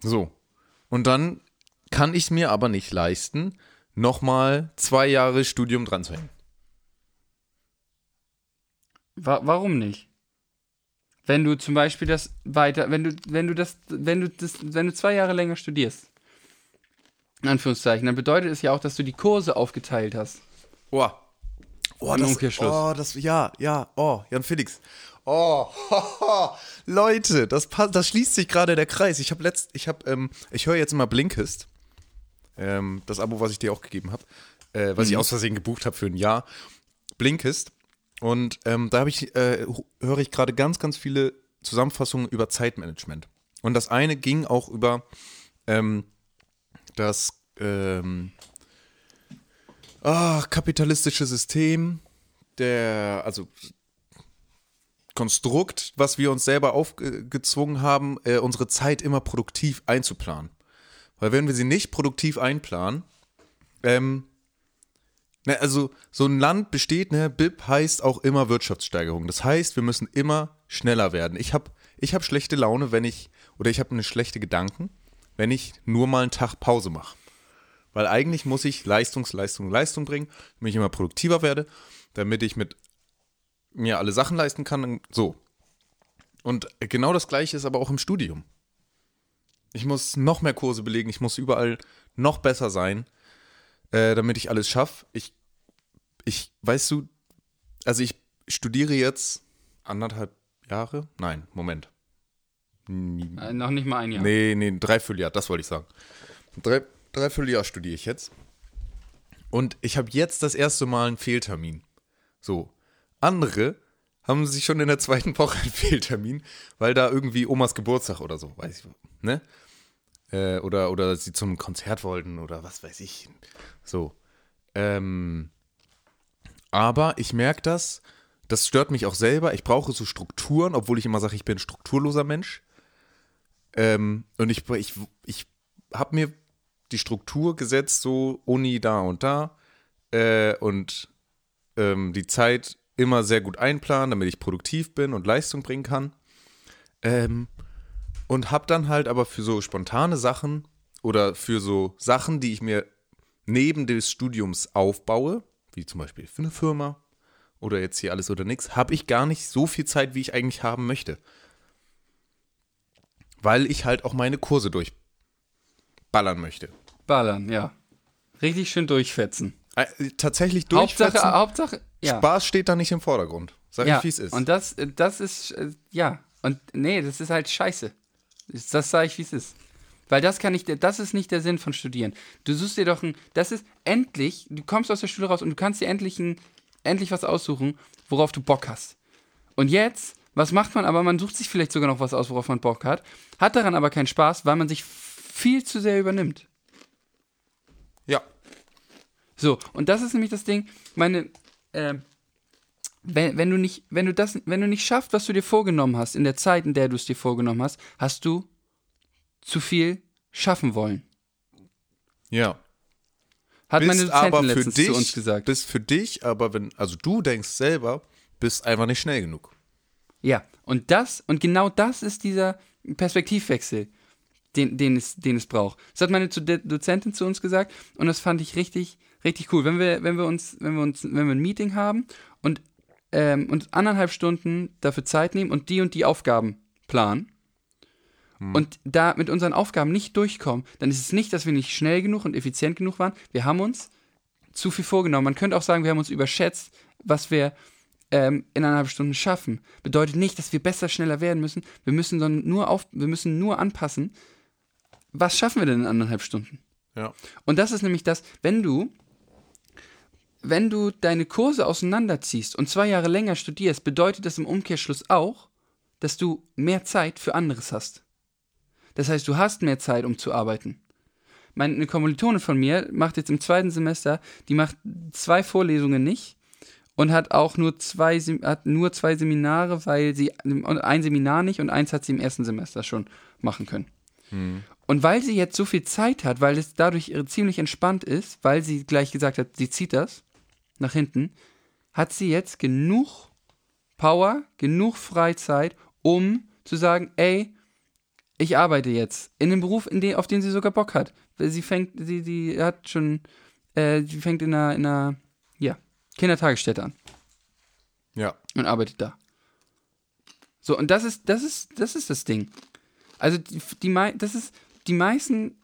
So. Und dann kann ich mir aber nicht leisten, nochmal zwei Jahre Studium dran zu hängen. Wa warum nicht? Wenn du zum Beispiel das weiter, wenn du, wenn du das, wenn du das, wenn du zwei Jahre länger studierst, in Anführungszeichen, dann bedeutet es ja auch, dass du die Kurse aufgeteilt hast. Oh. Oh, das, oh, das, ja, ja, oh, Jan Felix. Oh, Leute, das, passt, das schließt sich gerade der Kreis. Ich habe letzt, ich habe, ähm, ich höre jetzt immer Blinkist, ähm, das Abo, was ich dir auch gegeben habe, äh, was ich aus Versehen gebucht habe für ein Jahr. Blinkist. Und ähm, da ich, äh, höre ich gerade ganz, ganz viele Zusammenfassungen über Zeitmanagement. Und das eine ging auch über ähm, das ähm, ah, kapitalistische System, der, also Konstrukt, was wir uns selber aufgezwungen haben, äh, unsere Zeit immer produktiv einzuplanen. Weil wenn wir sie nicht produktiv einplanen, ähm, ne, also so ein Land besteht, ne, BIP heißt auch immer Wirtschaftssteigerung. Das heißt, wir müssen immer schneller werden. Ich habe ich hab schlechte Laune, wenn ich, oder ich habe eine schlechte Gedanken, wenn ich nur mal einen Tag Pause mache. Weil eigentlich muss ich Leistungs, Leistung, Leistung bringen, damit ich immer produktiver werde, damit ich mit mir alle Sachen leisten kann. So. Und genau das gleiche ist aber auch im Studium. Ich muss noch mehr Kurse belegen, ich muss überall noch besser sein, äh, damit ich alles schaffe. Ich, ich, weißt du, also ich studiere jetzt anderthalb Jahre? Nein, Moment. Äh, noch nicht mal ein Jahr. Nee, nee, Dreivierteljahr, das wollte ich sagen. Drei, Dreivierteljahr studiere ich jetzt. Und ich habe jetzt das erste Mal einen Fehltermin. So. Andere haben sich schon in der zweiten Woche einen Fehltermin, weil da irgendwie Omas Geburtstag oder so, weiß ich, ne? Äh, oder, oder sie zum Konzert wollten oder was weiß ich. So. Ähm, aber ich merke das, das stört mich auch selber. Ich brauche so Strukturen, obwohl ich immer sage, ich bin ein strukturloser Mensch. Ähm, und ich, ich, ich habe mir die Struktur gesetzt, so Uni da und da äh, und ähm, die Zeit immer sehr gut einplanen, damit ich produktiv bin und Leistung bringen kann. Ähm, und habe dann halt aber für so spontane Sachen oder für so Sachen, die ich mir neben des Studiums aufbaue, wie zum Beispiel für eine Firma oder jetzt hier alles oder nichts, habe ich gar nicht so viel Zeit, wie ich eigentlich haben möchte. Weil ich halt auch meine Kurse durchballern möchte. Ballern, ja. Richtig schön durchfetzen. Äh, tatsächlich Hauptsache, durchfetzen. Hauptsache, ja. Spaß steht da nicht im Vordergrund. Sag ja. ich, wie es ist. Und das, das ist, äh, ja. Und nee, das ist halt scheiße. Das, sage ich, wie es ist. Weil das kann nicht, das ist nicht der Sinn von Studieren. Du suchst dir doch ein, das ist endlich, du kommst aus der Schule raus und du kannst dir endlich, ein, endlich was aussuchen, worauf du Bock hast. Und jetzt, was macht man aber? Man sucht sich vielleicht sogar noch was aus, worauf man Bock hat, hat daran aber keinen Spaß, weil man sich viel zu sehr übernimmt. ja. So, und das ist nämlich das Ding, meine, äh, wenn, wenn du nicht, wenn du das, wenn du nicht schaffst, was du dir vorgenommen hast, in der Zeit, in der du es dir vorgenommen hast, hast du zu viel schaffen wollen. Ja. Hat meine Bist Dozentin aber letztens dich, zu uns gesagt. Bist für dich, aber wenn, also du denkst selber, bist einfach nicht schnell genug. Ja, und das, und genau das ist dieser Perspektivwechsel, den, den, es, den es braucht. Das hat meine Dozentin zu uns gesagt und das fand ich richtig, richtig cool. Wenn wir, wenn wir uns, wenn wir uns, wenn wir ein Meeting haben und ähm, uns anderthalb Stunden dafür Zeit nehmen und die und die Aufgaben planen und da mit unseren Aufgaben nicht durchkommen, dann ist es nicht, dass wir nicht schnell genug und effizient genug waren. Wir haben uns zu viel vorgenommen. Man könnte auch sagen, wir haben uns überschätzt, was wir ähm, in eineinhalb Stunden schaffen. Bedeutet nicht, dass wir besser, schneller werden müssen. Wir müssen dann nur auf, wir müssen nur anpassen. Was schaffen wir denn in anderthalb Stunden? Ja. Und das ist nämlich das, wenn du, wenn du deine Kurse auseinanderziehst und zwei Jahre länger studierst, bedeutet das im Umkehrschluss auch, dass du mehr Zeit für anderes hast. Das heißt, du hast mehr Zeit, um zu arbeiten. Meine eine Kommilitone von mir macht jetzt im zweiten Semester, die macht zwei Vorlesungen nicht und hat auch nur zwei, hat nur zwei Seminare, weil sie ein Seminar nicht und eins hat sie im ersten Semester schon machen können. Und weil sie jetzt so viel Zeit hat, weil es dadurch ihre ziemlich entspannt ist, weil sie gleich gesagt hat, sie zieht das nach hinten, hat sie jetzt genug Power, genug Freizeit, um zu sagen, ey, ich arbeite jetzt in einem Beruf, in den, auf den sie sogar Bock hat. Sie fängt, sie, sie hat schon, äh, sie fängt in einer, in einer, ja, Kindertagesstätte an Ja. und arbeitet da. So, und das ist, das ist, das ist das Ding. Also die, die das ist, die meisten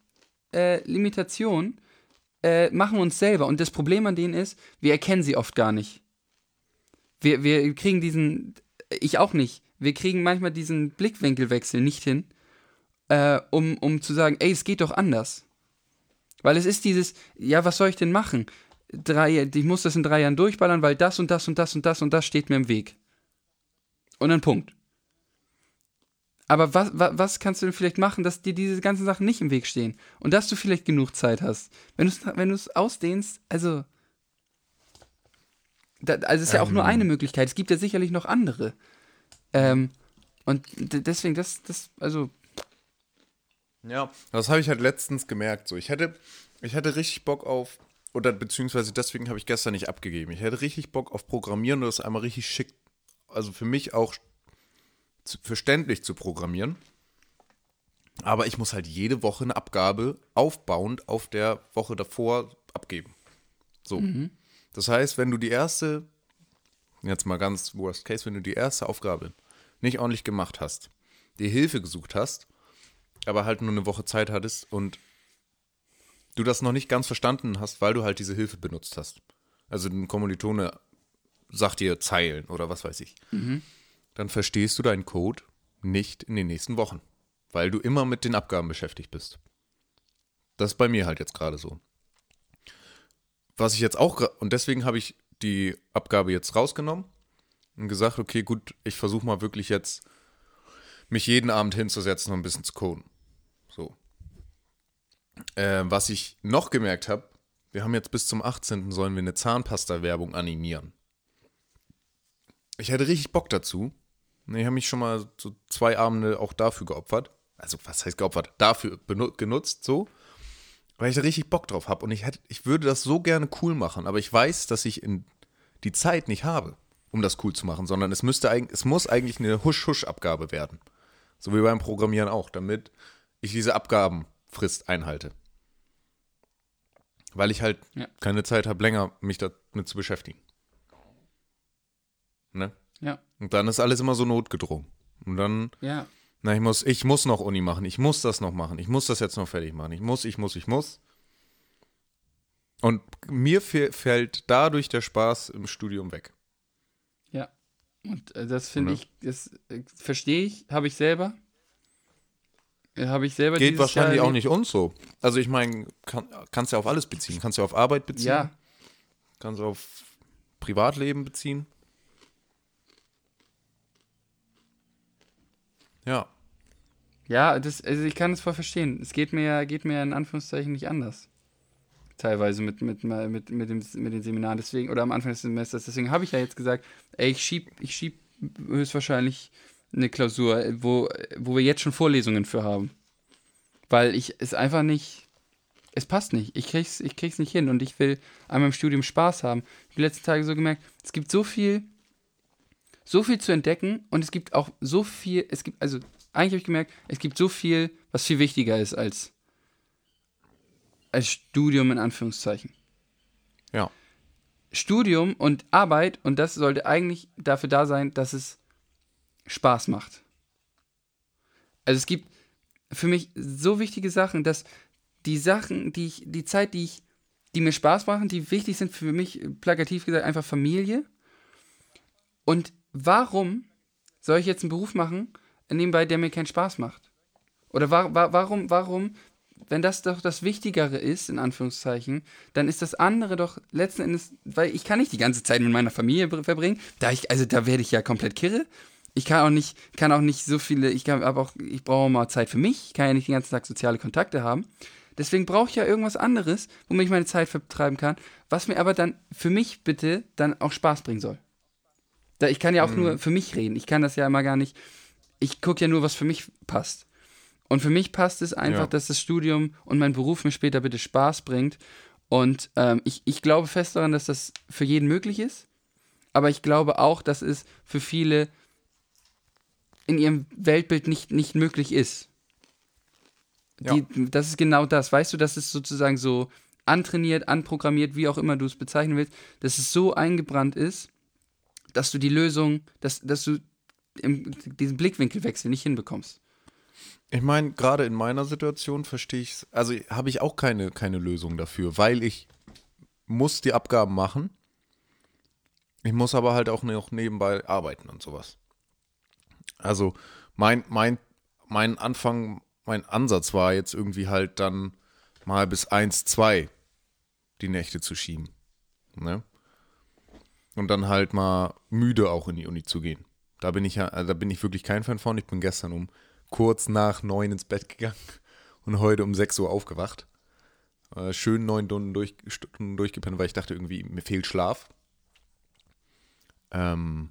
äh, Limitationen äh, machen uns selber. Und das Problem an denen ist, wir erkennen sie oft gar nicht. Wir, wir kriegen diesen, ich auch nicht. Wir kriegen manchmal diesen Blickwinkelwechsel nicht hin, äh, um, um zu sagen, ey, es geht doch anders. Weil es ist dieses, ja, was soll ich denn machen? Drei, ich muss das in drei Jahren durchballern, weil das und das und das und das und das steht mir im Weg. Und ein Punkt. Aber was, was, was kannst du denn vielleicht machen, dass dir diese ganzen Sachen nicht im Weg stehen? Und dass du vielleicht genug Zeit hast. Wenn du es wenn du's ausdehnst, also. Da, also es ist ja auch nur eine Möglichkeit. Es gibt ja sicherlich noch andere. Ähm, und deswegen, das, das, also, Ja, das habe ich halt letztens gemerkt. So, ich hätte, ich hätte richtig Bock auf, oder beziehungsweise deswegen habe ich gestern nicht abgegeben. Ich hätte richtig Bock auf Programmieren und das einmal richtig schick, also für mich auch verständlich zu programmieren. Aber ich muss halt jede Woche eine Abgabe aufbauend auf der Woche davor abgeben. So. Das heißt, wenn du die erste, jetzt mal ganz worst case, wenn du die erste Aufgabe nicht ordentlich gemacht hast, dir Hilfe gesucht hast, aber halt nur eine Woche Zeit hattest und du das noch nicht ganz verstanden hast, weil du halt diese Hilfe benutzt hast. Also ein Kommilitone sagt dir Zeilen oder was weiß ich. Dann verstehst du deinen Code nicht in den nächsten Wochen, weil du immer mit den Abgaben beschäftigt bist. Das ist bei mir halt jetzt gerade so. Was ich jetzt auch, und deswegen habe ich die Abgabe jetzt rausgenommen und gesagt, okay, gut, ich versuche mal wirklich jetzt mich jeden Abend hinzusetzen und ein bisschen zu coden. So. Äh, was ich noch gemerkt habe, wir haben jetzt bis zum 18. sollen wir eine Zahnpasta-Werbung animieren. Ich hätte richtig Bock dazu. Ich habe mich schon mal so zwei Abende auch dafür geopfert. Also, was heißt geopfert? Dafür genutzt, so. Weil ich da richtig Bock drauf habe. Und ich, hätte, ich würde das so gerne cool machen. Aber ich weiß, dass ich in die Zeit nicht habe, um das cool zu machen. Sondern es, müsste, es muss eigentlich eine Husch-Husch-Abgabe werden. So wie beim Programmieren auch, damit ich diese Abgabenfrist einhalte. Weil ich halt Ja. keine Zeit habe, länger mich damit zu beschäftigen. Ne? ja, Und dann ist alles immer so notgedrungen. Und dann, ja. na, ich muss, ich muss noch Uni machen, ich muss das noch machen, ich muss das jetzt noch fertig machen, ich muss, ich muss, ich muss. Und mir fällt dadurch der Spaß im Studium weg. Ja. Und äh, das finde Ne? ich, das äh, verstehe ich, habe ich selber. Äh, Habe ich selber Geht wahrscheinlich Jahr auch nicht uns so. Also ich meine, kann, kannst ja auf alles beziehen. Kannst ja auf Arbeit beziehen. Ja, Kannst auf Privatleben beziehen. Ja. ja, das, also ich kann es voll verstehen. Es geht mir geht mir in Anführungszeichen nicht anders. Teilweise mit, mit, mit, mit, dem, mit den Seminaren, deswegen, oder am Anfang des Semesters. Deswegen habe ich ja jetzt gesagt, ey, ich schieb, ich schieb höchstwahrscheinlich eine Klausur, wo, wo wir jetzt schon Vorlesungen für haben. Weil ich es einfach nicht, es passt nicht. Ich krieg's, ich krieg's nicht hin und ich will an meinem Studium Spaß haben. Ich habe die letzten Tage so gemerkt, es gibt so viel, so viel zu entdecken und es gibt auch so viel, es gibt, also eigentlich habe ich gemerkt, es gibt so viel, was viel wichtiger ist als, als Studium in Anführungszeichen. Ja. Studium und Arbeit, und das sollte eigentlich dafür da sein, dass es Spaß macht. Also es gibt für mich so wichtige Sachen, dass die Sachen, die ich, die Zeit, die ich, die mir Spaß machen, die wichtig sind für mich, plakativ gesagt, einfach Familie. Und warum soll ich jetzt einen Beruf machen, nebenbei, der mir keinen Spaß macht? Oder wa wa warum, warum, wenn das doch das Wichtigere ist, in Anführungszeichen, dann ist das andere doch letzten Endes, weil ich kann nicht die ganze Zeit mit meiner Familie br- verbringen, da ich, also da werde ich ja komplett kirre. Ich kann auch nicht, kann auch nicht so viele, ich kann aber auch, ich brauche mal Zeit für mich, ich kann ja nicht den ganzen Tag soziale Kontakte haben. Deswegen brauche ich ja irgendwas anderes, womit ich meine Zeit vertreiben kann, was mir aber dann für mich bitte dann auch Spaß bringen soll. Da, ich kann ja auch nur für mich reden. Ich kann das ja immer gar nicht. Ich gucke ja nur, was für mich passt. Und für mich passt es einfach, Ja. dass das Studium und mein Beruf mir später bitte Spaß bringt. Und ähm, ich, ich glaube fest daran, dass das für jeden möglich ist. Aber ich glaube auch, dass es für viele in ihrem Weltbild nicht, nicht möglich ist. Die, Das ist genau das. Weißt du, dass es sozusagen so antrainiert, anprogrammiert, wie auch immer du es bezeichnen willst, dass es so eingebrannt ist, dass du die Lösung, dass, dass du im, diesen Blickwinkelwechsel nicht hinbekommst. Ich meine, gerade in meiner Situation verstehe ich also habe ich auch keine, keine Lösung dafür, weil ich muss die Abgaben machen. Ich muss aber halt auch noch nebenbei arbeiten und sowas. Also mein, mein, mein Anfang, mein Ansatz war jetzt irgendwie halt dann mal bis 1, 2 die Nächte zu schieben. Ne? Und dann halt mal müde auch in die Uni zu gehen. Da bin ich ja, also da bin ich wirklich kein Fan von. Ich bin gestern um kurz nach neun ins Bett gegangen und heute um 6 Uhr aufgewacht. Äh, schön neun Stunden, durch, Stunden durchgepennt, weil ich dachte irgendwie, mir fehlt Schlaf. Ähm,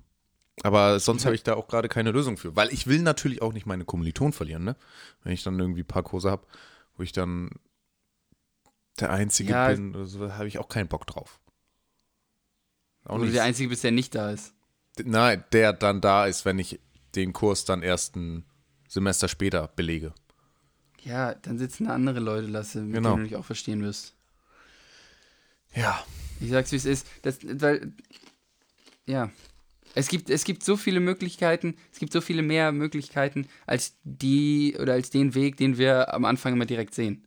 aber sonst habe ich da auch gerade keine Lösung für. Weil ich will natürlich auch nicht meine Kommilitonen verlieren, ne? Wenn ich dann irgendwie ein paar Kurse habe, wo ich dann der Einzige Ja, bin, so, habe ich auch keinen Bock drauf. Auch Wo du nicht. der Einzige bist, der nicht da ist. Nein, der dann da ist, wenn ich den Kurs dann erst ein Semester später belege. Ja, dann sitzen da andere Leute, Lasse, mit Genau. denen du dich auch verstehen wirst. Ja. Ich sag's, wie es ist. Das, weil, ja. Es gibt, es gibt so viele Möglichkeiten, es gibt so viele mehr Möglichkeiten als die oder als den Weg, den wir am Anfang immer direkt sehen.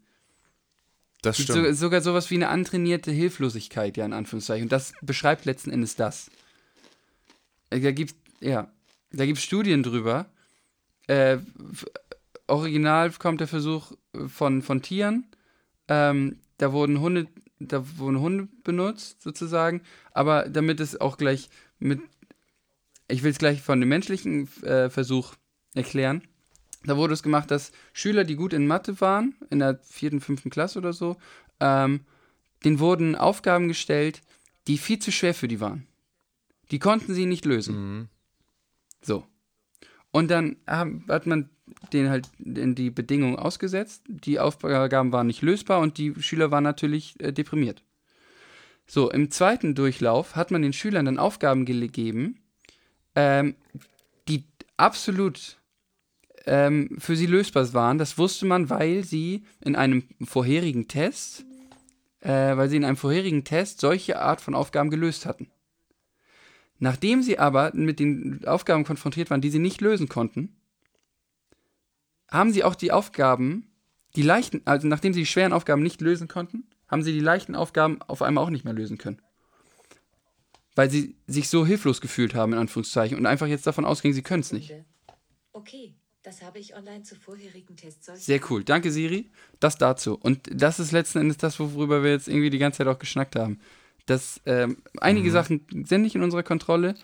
Das stimmt. so, sogar sowas wie eine antrainierte Hilflosigkeit, ja, in Anführungszeichen. Und das beschreibt letzten Endes das. Äh, Da gibt ja, da gibt Studien drüber. Äh, original kommt der Versuch von, von Tieren. Ähm, da wurden Hunde, da wurden Hunde benutzt, sozusagen. Aber damit es auch gleich mit, ich will es gleich von dem menschlichen äh, Versuch erklären. Da wurde es gemacht, dass Schüler, die gut in Mathe waren, in der vierten, fünften Klasse oder so, ähm, denen wurden Aufgaben gestellt, die viel zu schwer für die waren. Die konnten sie nicht lösen. So. Und dann hat man denen halt in die Bedingungen ausgesetzt. Die Aufgaben waren nicht lösbar und die Schüler waren natürlich äh, deprimiert. So, im zweiten Durchlauf hat man den Schülern dann Aufgaben gegeben, ähm, die absolut ähm, für sie lösbar waren. Das wusste man, weil sie in einem vorherigen Test, äh, weil sie in einem vorherigen Test solche Art von Aufgaben gelöst hatten. Nachdem sie aber mit den Aufgaben konfrontiert waren, die sie nicht lösen konnten, haben sie auch die Aufgaben, die leichten, also nachdem sie die schweren Aufgaben nicht lösen konnten, haben sie die leichten Aufgaben auf einmal auch nicht mehr lösen können. Weil sie sich so hilflos gefühlt haben, in Anführungszeichen, und einfach jetzt davon ausgingen, sie können es nicht. Okay, das habe ich online zu vorherigen Tests Sehr cool. Danke, Siri. Das dazu. Und das ist letzten Endes das, worüber wir jetzt irgendwie die ganze Zeit auch geschnackt haben. Dass ähm, einige Sachen sind nicht in unserer Kontrolle,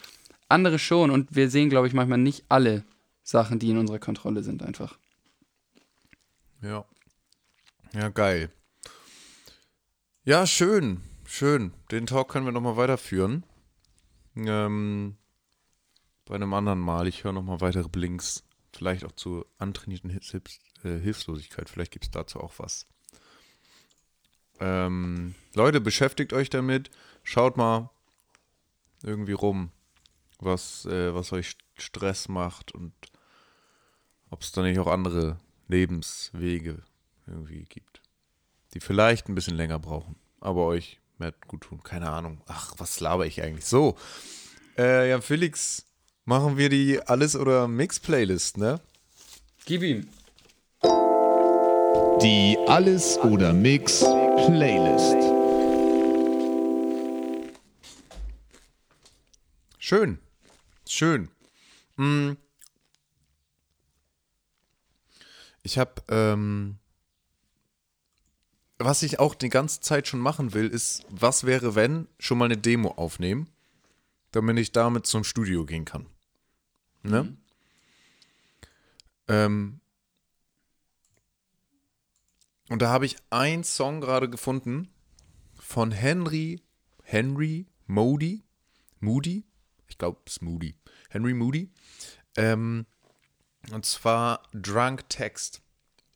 andere schon. Und wir sehen, glaube ich, manchmal nicht alle Sachen, die in unserer Kontrolle sind, einfach. Ja. Ja, geil. Ja, schön. Schön. Den Talk können wir nochmal weiterführen. Ähm, bei einem anderen Mal. Ich höre nochmal weitere Blinks. Vielleicht auch zu antrainierten Hilfs äh, Hilflosigkeit. Vielleicht gibt es dazu auch was. Ähm, Leute, beschäftigt euch damit. Schaut mal irgendwie rum, was, äh, was euch Stress macht und ob es da nicht auch andere Lebenswege irgendwie gibt, die vielleicht ein bisschen länger brauchen, aber euch mehr gut tun. Keine Ahnung. Ach, was laber ich eigentlich? So, äh, ja, Felix, machen wir die Alles- oder Mix-Playlist, ne? Gib ihm. Die Alles oder Mix Playlist. Schön. Schön. Mm. Ich habe, ähm, was ich auch die ganze Zeit schon machen will, ist, was wäre, wenn, schon mal eine Demo aufnehmen, damit ich damit zum Studio gehen kann. Ne? Ähm, und da habe ich einen Song gerade gefunden von Henry, Henry Modi, Moody, ich glaube, es ist Moody. Henry Moody. Ähm, und zwar Drunk Text.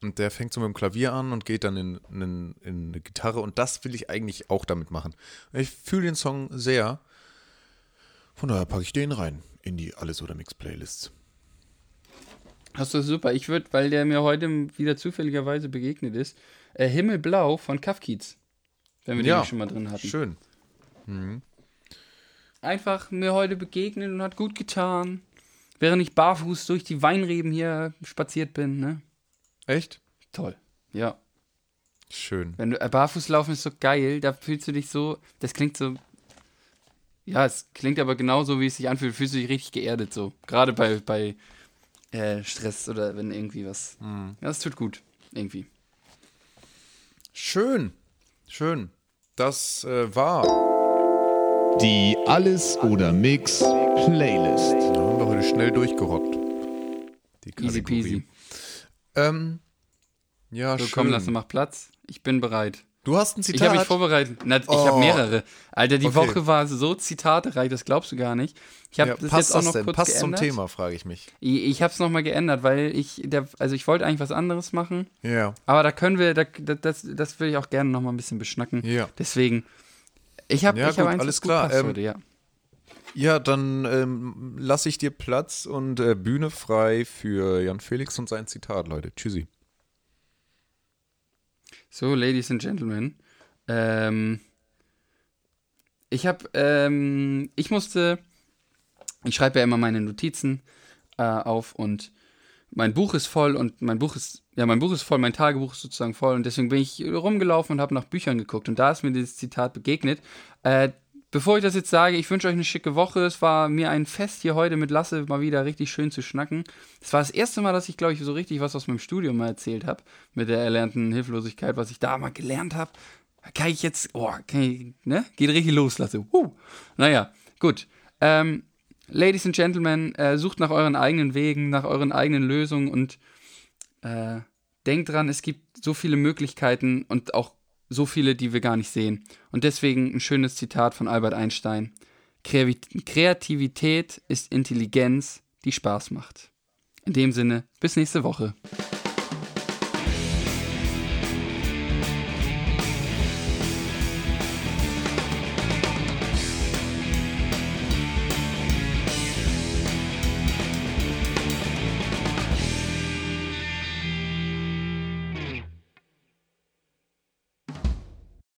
Und der fängt so mit dem Klavier an und geht dann in, in, in eine Gitarre. Und das will ich eigentlich auch damit machen. Ich fühle den Song sehr. Von daher packe ich den rein in die Alles- oder Mix-Playlists. Hast du super. Ich würde, weil der mir heute wieder zufälligerweise begegnet ist, äh, Himmelblau von Kafkiez. Wenn wir den Ja, nicht schon mal drin hatten. Schön. Einfach mir heute begegnet und hat gut getan. Während ich barfuß durch die Weinreben hier spaziert bin, ne? Echt? Toll. Ja. Schön. Wenn du äh, barfuß laufen ist so geil, da fühlst du dich so, das klingt so ja, es klingt aber genauso, wie es sich anfühlt, fühlst du dich richtig geerdet so. Gerade bei, bei äh, Stress oder wenn irgendwie was. Mhm. Ja, das tut gut. Irgendwie. Schön. Schön. Das äh, war. Die Alles oder Mix Playlist. Da haben wir heute schnell durchgerockt. Die Easy Kategorie. peasy. Ähm, ja, So, schön. komm, lass mach Platz. Ich bin bereit. Du hast ein Ich Zitat. habe mich vorbereitet. Na, ich Oh. habe mehrere. Alter, die Okay. Woche war so zitatereich, das glaubst du gar nicht. Ich habe ja, das jetzt auch noch denn? kurz Passt geändert. zum Thema, frage ich mich. Ich, ich habe es nochmal geändert, weil ich, der, also ich wollte eigentlich was anderes machen, Ja. aber da können wir, da, da- das, das will ich auch gerne nochmal ein bisschen beschnacken. Ja. Deswegen, ich habe Ja, ich hab gut, eins, alles klar. Ähm, heute, ja. Ja, dann ähm, lasse ich dir Platz und äh, Bühne frei für Jan Felix und sein Zitat, Leute. Tschüssi. So, Ladies and Gentlemen, ähm, ich habe, ähm, ich musste, ich schreibe ja immer meine Notizen äh, auf und mein Buch ist voll und mein Buch ist, ja, mein Buch ist voll, mein Tagebuch ist sozusagen voll und deswegen bin ich rumgelaufen und habe nach Büchern geguckt und da ist mir dieses Zitat begegnet. Äh, bevor ich das jetzt sage, ich wünsche euch eine schicke Woche. Es war mir ein Fest hier heute mit Lasse mal wieder richtig schön zu schnacken. Es war das erste Mal, dass ich, glaube ich, so richtig was aus meinem Studium mal erzählt habe mit der erlernten Hilflosigkeit, was ich da mal gelernt habe. Kann ich jetzt, oh, kann ich, ne? Geht richtig los, Lasse. Uh. Naja, gut. Ähm, Ladies and Gentlemen, äh, sucht nach euren eigenen Wegen, nach euren eigenen Lösungen und äh, denkt dran, es gibt so viele Möglichkeiten und auch so viele, die wir gar nicht sehen. Und deswegen ein schönes Zitat von Albert Einstein. Kreativität ist Intelligenz, die Spaß macht. In dem Sinne, bis nächste Woche.